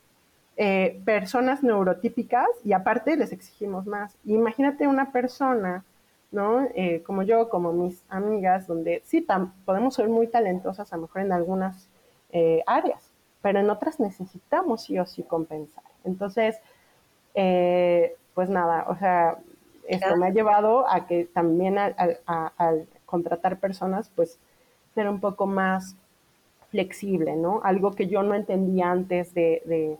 eh, personas neurotípicas y aparte les exigimos más. Imagínate una persona ¿no? Eh, como yo, como mis amigas, donde sí podemos ser muy talentosas a lo mejor en algunas eh, áreas, pero en otras necesitamos sí o sí compensar. Entonces, eh, pues nada, o sea, esto me ha llevado a que también al contratar personas, pues ser un poco más flexible, ¿no? Algo que yo no entendía antes de de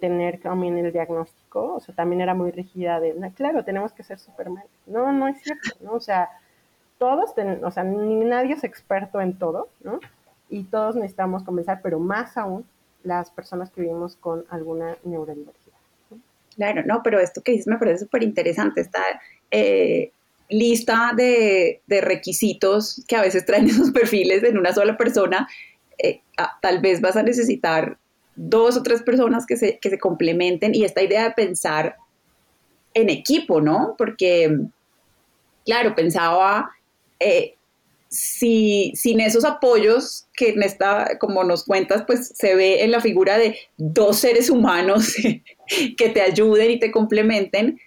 tener también el diagnóstico, o sea, también era muy rígida de, claro, tenemos que ser Superman. No, no es cierto, ¿no? O sea, todos, o sea, nadie es experto en todo, ¿no? Y todos necesitamos comenzar, pero más aún las personas que vivimos con alguna neurodiversidad. Claro, no, pero esto que dices me parece súper interesante, esta eh, lista de, de, requisitos que a veces traen esos perfiles en una sola persona, eh, ah, tal vez vas a necesitar dos o tres personas que se, que se complementen y esta idea de pensar en equipo, ¿no? Porque, claro, pensaba, eh, si, sin esos apoyos que en esta, como nos cuentas, pues se ve en la figura de dos seres humanos que te ayuden y te complementen,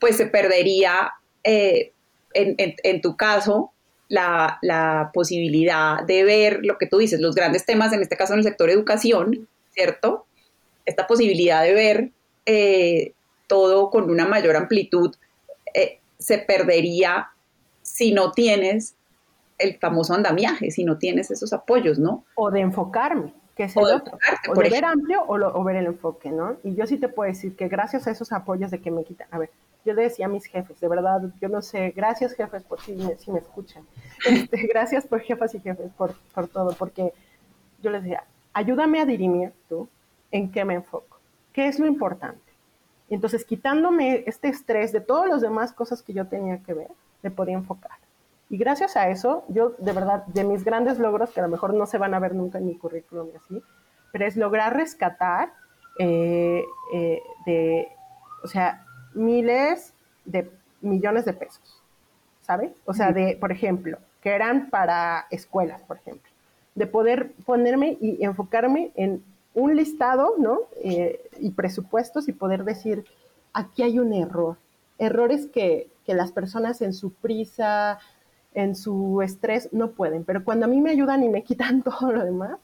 pues se perdería, eh, en, en, tu caso, la, la, posibilidad de ver lo que tú dices, los grandes temas, en este caso en el sector educación, ¿cierto? Esta posibilidad de ver eh, todo con una mayor amplitud eh, se perdería si no tienes el famoso andamiaje, si no tienes esos apoyos, ¿no? O de enfocarme, que es el otro. O de ver amplio o, ver el enfoque, ¿no? Y yo sí te puedo decir que gracias a esos apoyos de que me quitan, a ver, yo le decía a mis jefes, de verdad, yo no sé, gracias jefes por si me, si me escuchan, este, gracias por jefas y jefes por, por todo, porque yo les decía, ayúdame a dirimir tú en qué me enfoco, qué es lo importante. Y entonces, quitándome este estrés de todas las demás cosas que yo tenía que ver, me podía enfocar. Y gracias a eso, yo de verdad, de mis grandes logros, que a lo mejor no se van a ver nunca en mi currículum y así, pero es lograr rescatar eh, eh, de, o sea, miles de millones de pesos, ¿sabes? O sea, de, por ejemplo, que eran para escuelas, por ejemplo de poder ponerme y enfocarme en un listado, ¿no? Eh, y presupuestos y poder decir, aquí hay un error. Errores que, que las personas en su prisa, en su estrés, no pueden. Pero cuando a mí me ayudan y me quitan todo lo demás,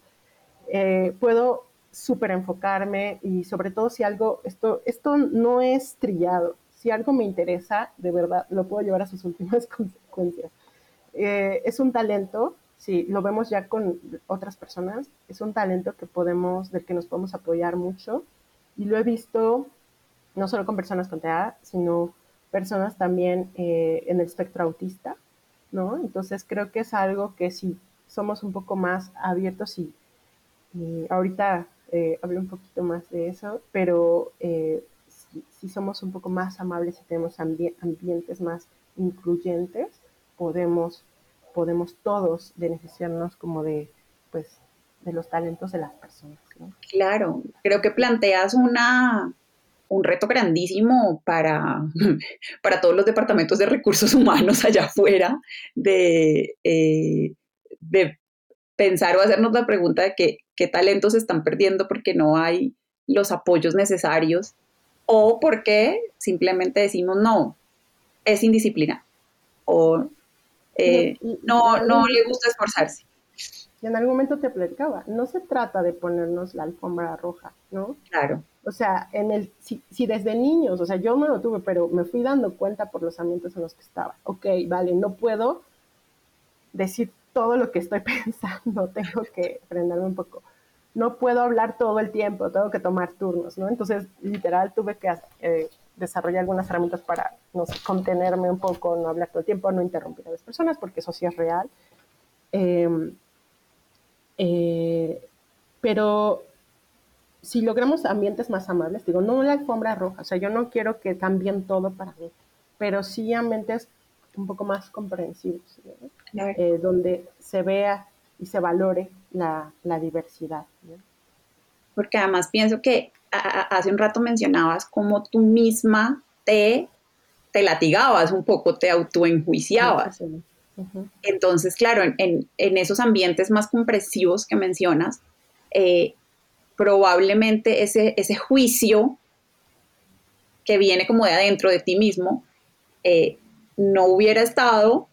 eh, puedo súper enfocarme y sobre todo si algo, esto, esto no es trillado, si algo me interesa, de verdad, lo puedo llevar a sus últimas consecuencias. Eh, es un talento, si lo vemos ya con otras personas, es un talento que podemos, del que nos podemos apoyar mucho y lo he visto no solo con personas con TEA, sino personas también eh, en el espectro autista, ¿no? Entonces creo que es algo que si somos un poco más abiertos y, ahorita eh, hablé un poquito más de eso, pero eh, si, somos un poco más amables y tenemos ambientes más incluyentes, podemos, podemos todos beneficiarnos como de, pues, de los talentos de las personas. Claro, creo que planteas una, un reto grandísimo para, para todos los departamentos de recursos humanos allá afuera de, eh, de pensar o hacernos la pregunta de que, qué talentos se están perdiendo porque no hay los apoyos necesarios o porque simplemente decimos no, es indisciplina o eh, no, no le gusta esforzarse. Y en algún momento te platicaba, no se trata de ponernos la alfombra roja, ¿no? Claro. O sea, en el, si, desde niños, o sea, yo no lo tuve, pero me fui dando cuenta por los ambientes en los que estaba. Ok, vale, no puedo decir todo lo que estoy pensando, tengo que frenarme un poco. No puedo hablar todo el tiempo, tengo que tomar turnos, ¿no? Entonces, literal, tuve que eh, desarrollar algunas herramientas para, no sé, contenerme un poco, no hablar todo el tiempo, no interrumpir a las personas, porque eso sí es real. Em, eh, pero si logramos ambientes más amables, digo, no la alfombra roja, o sea, yo no quiero que cambien todo para mí, pero sí ambientes un poco más comprensivos, eh, donde se vea y se valore la, diversidad. Porque además pienso que hace un rato mencionabas cómo tú misma te, te latigabas un poco, te autoenjuiciabas. Entonces, claro, en, esos ambientes más comprensivos que mencionas, eh, probablemente ese, ese juicio que viene como de adentro de ti mismo, eh, no hubiera estado,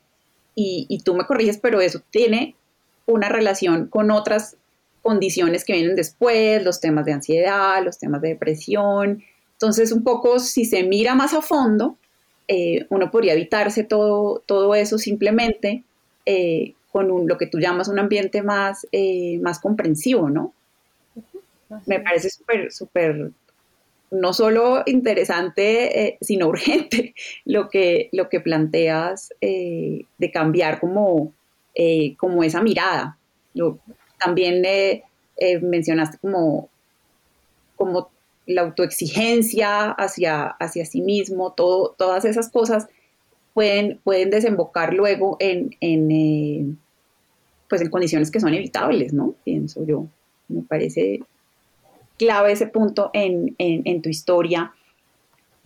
y, tú me corriges, pero eso tiene una relación con otras condiciones que vienen después, los temas de ansiedad, los temas de depresión. Entonces, un poco, si se mira más a fondo, eh, uno podría evitarse todo, todo eso simplemente eh, con un, lo que tú llamas un ambiente más, más comprensivo, ¿no? me parece súper, súper, no solo interesante, eh, sino urgente lo que, lo que planteas eh, de cambiar como, eh, como esa mirada. También mencionaste como, como la autoexigencia hacia, hacia sí mismo, todas esas cosas pueden, pueden desembocar luego en, en pues en condiciones que son evitables, ¿no? Pienso yo. Me parece clave ese punto en, tu historia.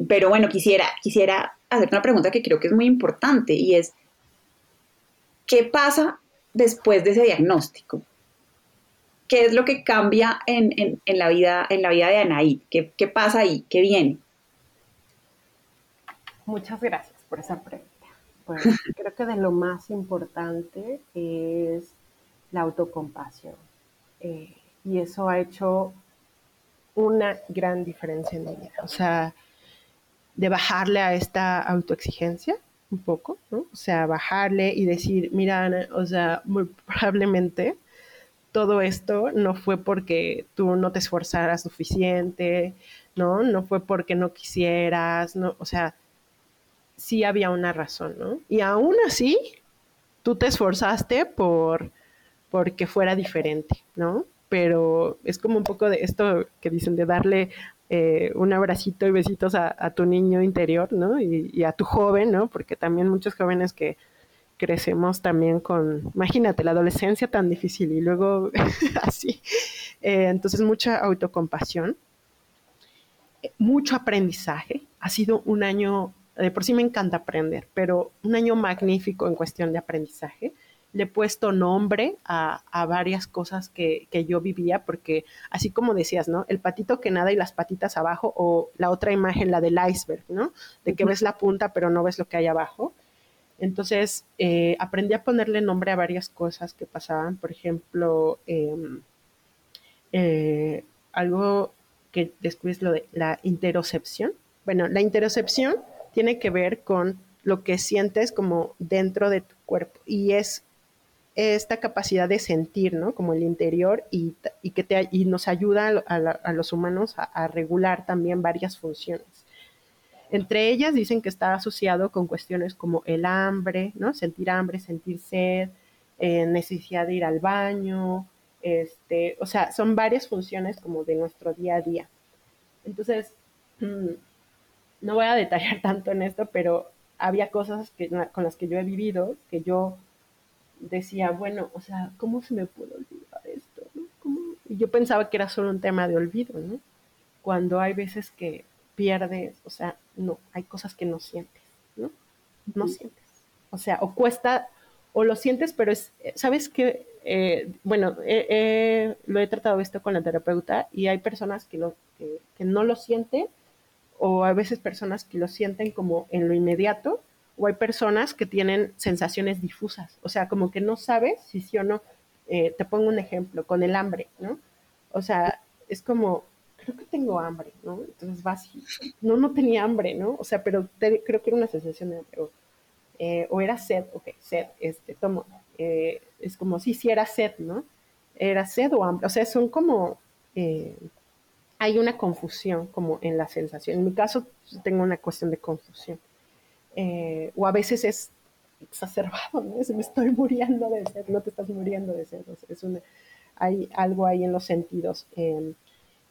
Pero bueno, quisiera, quisiera hacerte una pregunta que creo que es muy importante y es, ¿qué pasa después de ese diagnóstico? ¿Qué es lo que cambia en, la, vida, en la vida de Anaí? ¿Qué, ¿Qué pasa ahí? ¿Qué viene? Muchas gracias por esa pregunta. Pues creo que de lo más importante es la autocompasión. Eh, y eso ha hecho una gran diferencia en mi vida. O sea, de bajarle a esta autoexigencia un poco, ¿no? O sea, bajarle y decir, mira, Ana, o sea, muy probablemente todo esto no fue porque tú no te esforzaras suficiente, ¿no? No fue porque no quisieras, ¿no? O sea, sí había una razón, ¿no? Y aún así, tú te esforzaste por porque fuera diferente, ¿no? pero es como un poco de esto que dicen de darle eh, un abracito y besitos a, tu niño interior, ¿no? Y, a tu joven, ¿no? Porque también muchos jóvenes que crecemos también con, imagínate, la adolescencia tan difícil y luego así. Eh, entonces, mucha autocompasión, mucho aprendizaje. Ha sido un año, de por sí me encanta aprender, pero un año magnífico en cuestión de aprendizaje le he puesto nombre a, varias cosas que, yo vivía, porque así como decías, ¿no? El patito que nada y las patitas abajo, o la otra imagen, la del iceberg, ¿no? De que ves la punta pero no ves lo que hay abajo. Entonces, eh, aprendí a ponerle nombre a varias cosas que pasaban. Por ejemplo, em, eh, algo que después lo de la interocepción. Bueno, la interocepción tiene que ver con lo que sientes como dentro de tu cuerpo y es esta capacidad de sentir, ¿no? Como el interior y, que te, y nos ayuda a, los humanos a, regular también varias funciones. Entre ellas dicen que está asociado con cuestiones como el hambre, ¿no? Sentir hambre, sentir sed, eh, necesidad de ir al baño, este, o sea, son varias funciones como de nuestro día a día. Entonces, mm, no voy a detallar tanto en esto, pero había cosas que, con las que yo he vivido que yo decía, bueno, o sea, ¿cómo se me puede olvidar esto? Y yo pensaba que era solo un tema de olvido, ¿no? Cuando hay veces que pierdes, o sea, no, hay cosas que no sientes, ¿no? No sientes. O sea, o cuesta, o lo sientes, pero es, ¿sabes qué? Eh, bueno, lo he tratado esto con la terapeuta y hay personas que, lo, que no lo sienten o a veces personas que lo sienten como en lo inmediato o hay personas que tienen sensaciones difusas, o sea, como que no sabes si sí o no. Eh, te pongo un ejemplo, con el hambre, ¿no? O sea, es como, creo que tengo hambre, ¿no? Entonces vas y, no, no tenía hambre, ¿no? O sea, pero creo que era una sensación de hambre. O, eh, era sed, ok, sed, este, tomo. Eh, es como, sí, sí era sed, ¿no? Era sed o hambre. O sea, son como, hay una confusión como en la sensación. En mi caso, tengo una cuestión de confusión. Eh, o a veces es exacerbado, ¿no? me estoy muriendo de sed, no te estás muriendo de sed, es hay algo ahí en los sentidos.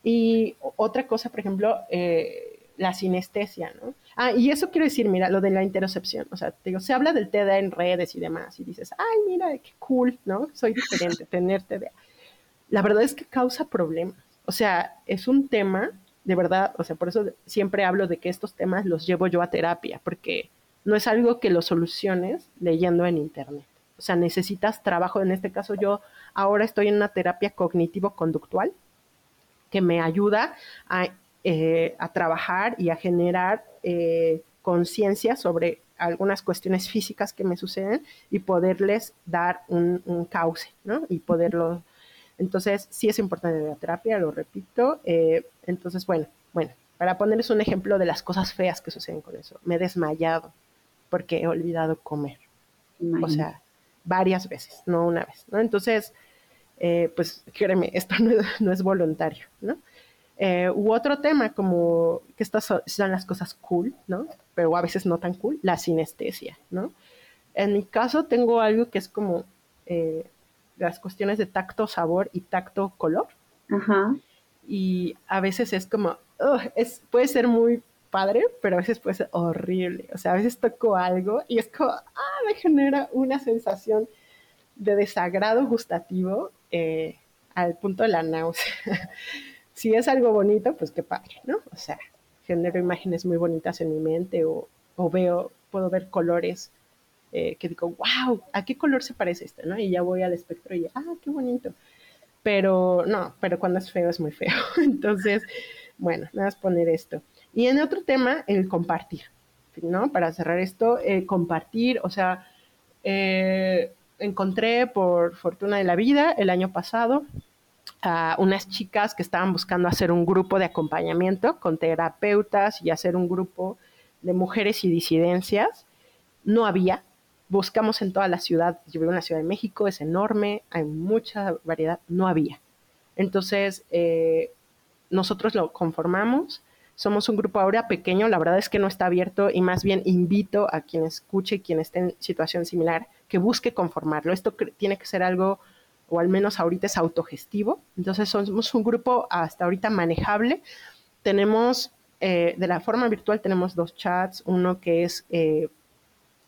Y otra cosa, por ejemplo, eh, la sinestesia, ¿no? Ah, y eso quiero decir, mira, lo de la interocepción, o sea, te digo, se habla del TDA en redes y demás, y dices, ay, mira, qué cool, ¿no? Soy diferente, tener TDA. La verdad es que causa problemas, o sea, es un tema de verdad, o sea, por eso siempre hablo de que estos temas los llevo yo a terapia, porque no es algo que lo soluciones leyendo en internet. O sea, necesitas trabajo. En este caso, yo ahora estoy en una terapia cognitivo-conductual que me ayuda a, eh, trabajar y a generar eh, conciencia sobre algunas cuestiones físicas que me suceden y poderles dar un, un cauce, ¿no? Y poderlo entonces, sí es importante la terapia, lo repito. Eh, entonces, bueno, bueno, para ponerles un ejemplo de las cosas feas que suceden con eso, me he desmayado porque he olvidado comer. O sea, varias veces, no una vez, ¿no? Entonces, eh, pues créeme, esto no, es voluntario, ¿no? Eh, u otro tema como que estas son, las cosas cool, ¿no? Pero a veces no tan cool, la sinestesia, ¿no? En mi caso tengo algo que es como las cuestiones de tacto, sabor y tacto, color. Ajá. Y a veces es como, es, puede ser muy padre, pero a veces puede ser horrible. O sea, a veces toco algo y es como, ah, me genera una sensación de desagrado gustativo eh, al punto de la náusea. si es algo bonito, pues qué padre, ¿no? O sea, genero imágenes muy bonitas en mi mente o, o veo, puedo ver colores eh, que digo, wow, ¿a qué color se parece esto? ¿no? Y ya voy al espectro y, ah, qué bonito. Pero no, pero cuando es feo es muy feo. Entonces, bueno, nada más poner esto. Y en otro tema, el compartir, ¿no? Para cerrar esto, eh, compartir, o sea, eh, encontré por fortuna de la vida el año pasado a unas chicas que estaban buscando hacer un grupo de acompañamiento con terapeutas y hacer un grupo de mujeres y disidencias. No había, buscamos en toda la ciudad, yo vivo en la Ciudad de México, es enorme, hay mucha variedad, no había. Entonces, eh, nosotros lo conformamos, somos un grupo ahora pequeño, la verdad es que no está abierto y más bien invito a quien escuche, quien esté en situación similar, que busque conformarlo. Esto tiene que ser algo, o al menos ahorita es autogestivo, entonces somos un grupo hasta ahorita manejable. Tenemos, eh, de la forma virtual tenemos dos chats, uno que es... Eh,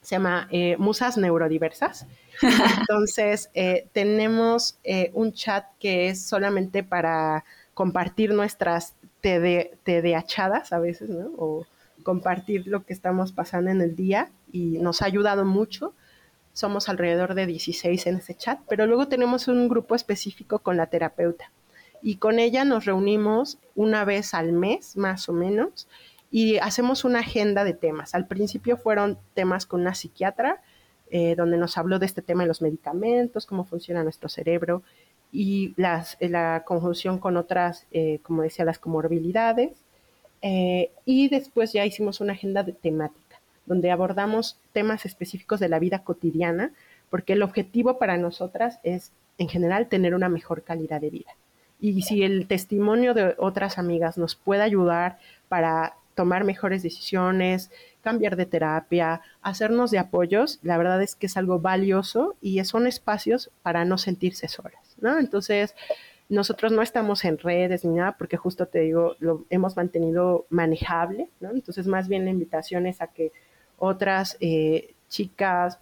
se llama eh, Musas Neurodiversas. Entonces, eh, tenemos eh, un chat que es solamente para compartir nuestras TDAchadas a veces, ¿no? O compartir lo que estamos pasando en el día y nos ha ayudado mucho. Somos alrededor de 16 en ese chat, pero luego tenemos un grupo específico con la terapeuta y con ella nos reunimos una vez al mes, más o menos, y hacemos una agenda de temas. Al principio fueron temas con una psiquiatra, eh, donde nos habló de este tema de los medicamentos, cómo funciona nuestro cerebro, y las, la conjunción con otras, como decía, las comorbilidades. y después ya hicimos una agenda de temática, donde abordamos temas específicos de la vida cotidiana, porque el objetivo para nosotras es, en general, tener una mejor calidad de vida. Y si el testimonio de otras amigas nos puede ayudar para tomar mejores decisiones, cambiar de terapia, hacernos de apoyos, la verdad es que es algo valioso y son espacios para no sentirse solas, ¿no? Entonces, nosotros no estamos en redes ni nada porque justo te digo, lo hemos mantenido manejable, ¿no? Entonces, más bien la invitación es a que otras eh, chicas,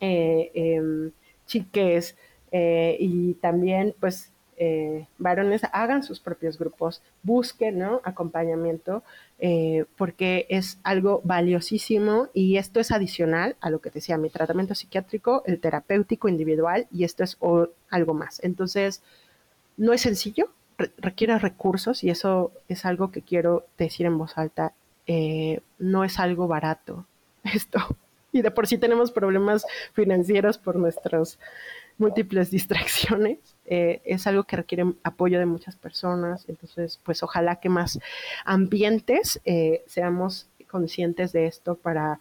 eh, em, chiques eh, y también pues eh, varones hagan sus propios grupos, busquen acompañamiento, eh, porque es algo valiosísimo y esto es adicional a lo que decía mi tratamiento psiquiátrico, el terapéutico individual y esto es algo más. Entonces, no es sencillo, requiere recursos y eso es algo que quiero decir en voz alta, eh, no es algo barato esto. Y de por sí tenemos problemas financieros por nuestros múltiples distracciones. Eh, es algo que requiere apoyo de muchas personas, entonces pues ojalá que más ambientes eh, seamos conscientes de esto para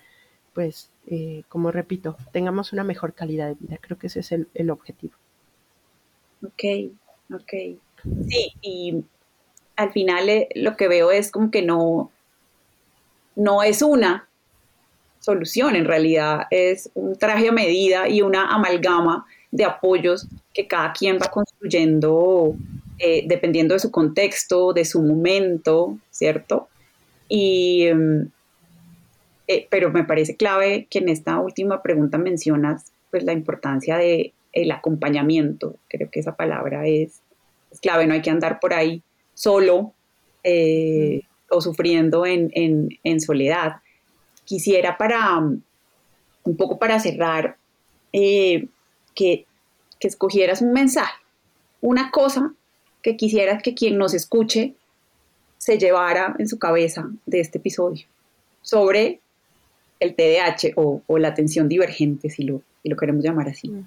pues eh, como repito, tengamos una mejor calidad de vida. Creo que ese es el, objetivo. Ok, ok. Sí, y al final lo que veo es como que no, no es una solución, en realidad es un traje a medida y una amalgama de apoyos que cada quien va construyendo eh, dependiendo de su contexto, de su momento, ¿cierto? Y, em, eh, pero me parece clave que en esta última pregunta mencionas pues la importancia de el acompañamiento. Creo que esa palabra es, clave, no hay que andar por ahí solo eh, o sufriendo en, en, soledad. Quisiera para un poco para cerrar que, escogieras un mensaje, una cosa que quisieras que quien nos escuche se llevara en su cabeza de este episodio sobre el TDAH o, la atención divergente, si lo, lo queremos llamar así. Mm.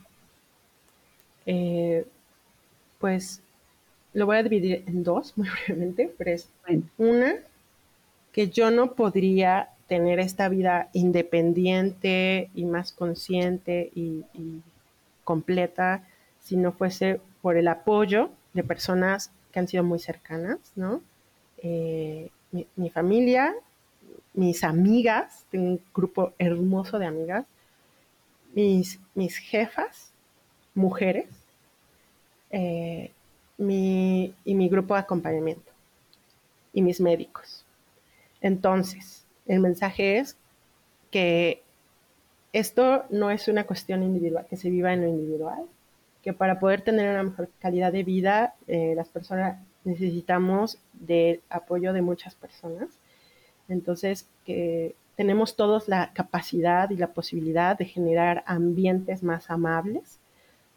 Eh, pues lo voy a dividir en dos, muy brevemente, pero es una, que yo no podría tener esta vida independiente y más consciente y completa si no fuese por el apoyo de personas que han sido muy cercanas, ¿no? Eh, mi, familia, mis amigas, tengo un grupo hermoso de amigas, mis, mis jefas, mujeres, eh, mi, y mi grupo de acompañamiento, y mis médicos. Entonces, el mensaje es que esto no es una cuestión individual, que se viva en lo individual, que para poder tener una mejor calidad de vida, eh, las personas necesitamos del apoyo de muchas personas. Entonces, que tenemos todos la capacidad y la posibilidad de generar ambientes más amables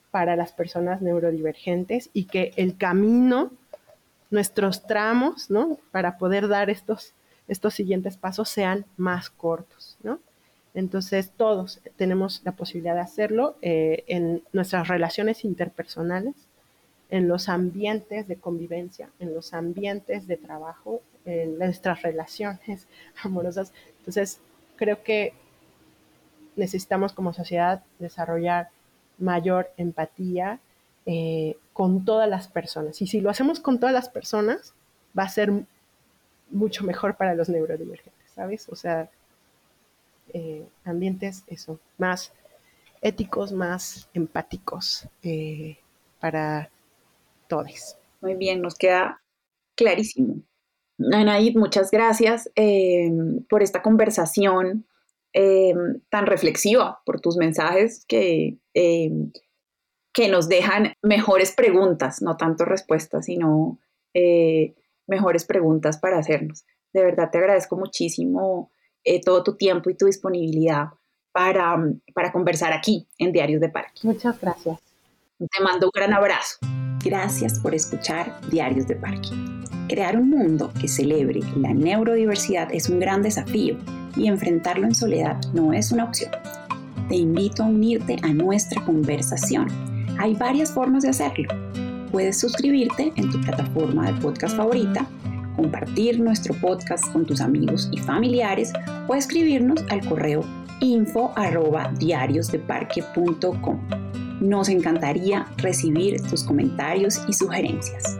para las personas neurodivergentes y que el camino, nuestros tramos, ¿no? Para poder dar estos, estos siguientes pasos sean más cortos, ¿no? Entonces todos tenemos la posibilidad de hacerlo eh, en nuestras relaciones interpersonales, en los ambientes de convivencia, en los ambientes de trabajo, en nuestras relaciones amorosas. Entonces creo que necesitamos como sociedad desarrollar mayor empatía eh, con todas las personas. Y si lo hacemos con todas las personas, va a ser mucho mejor para los neurodivergentes, ¿sabes? O sea, eh, ambientes más éticos, más empáticos eh, para todos. Muy bien, nos queda clarísimo. Anaid, muchas gracias eh, por esta conversación tan reflexiva, por tus mensajes que, que nos dejan mejores preguntas, no tanto respuestas, sino mejores preguntas para hacernos. De verdad te agradezco muchísimo eh, todo tu tiempo y tu disponibilidad para, para conversar aquí en Diarios de Parque. Muchas gracias. Te mando un gran abrazo. Gracias por escuchar Diarios de Parque. Crear un mundo que celebre la neurodiversidad es un gran desafío y enfrentarlo en soledad no es una opción. Te invito a unirte a nuestra conversación. Hay varias formas de hacerlo Puedes suscribirte en tu plataforma de podcast favorita, compartir nuestro podcast con tus amigos y familiares o escribirnos al correo info arroba diariosdeparque.com. Nos encantaría recibir tus comentarios y sugerencias.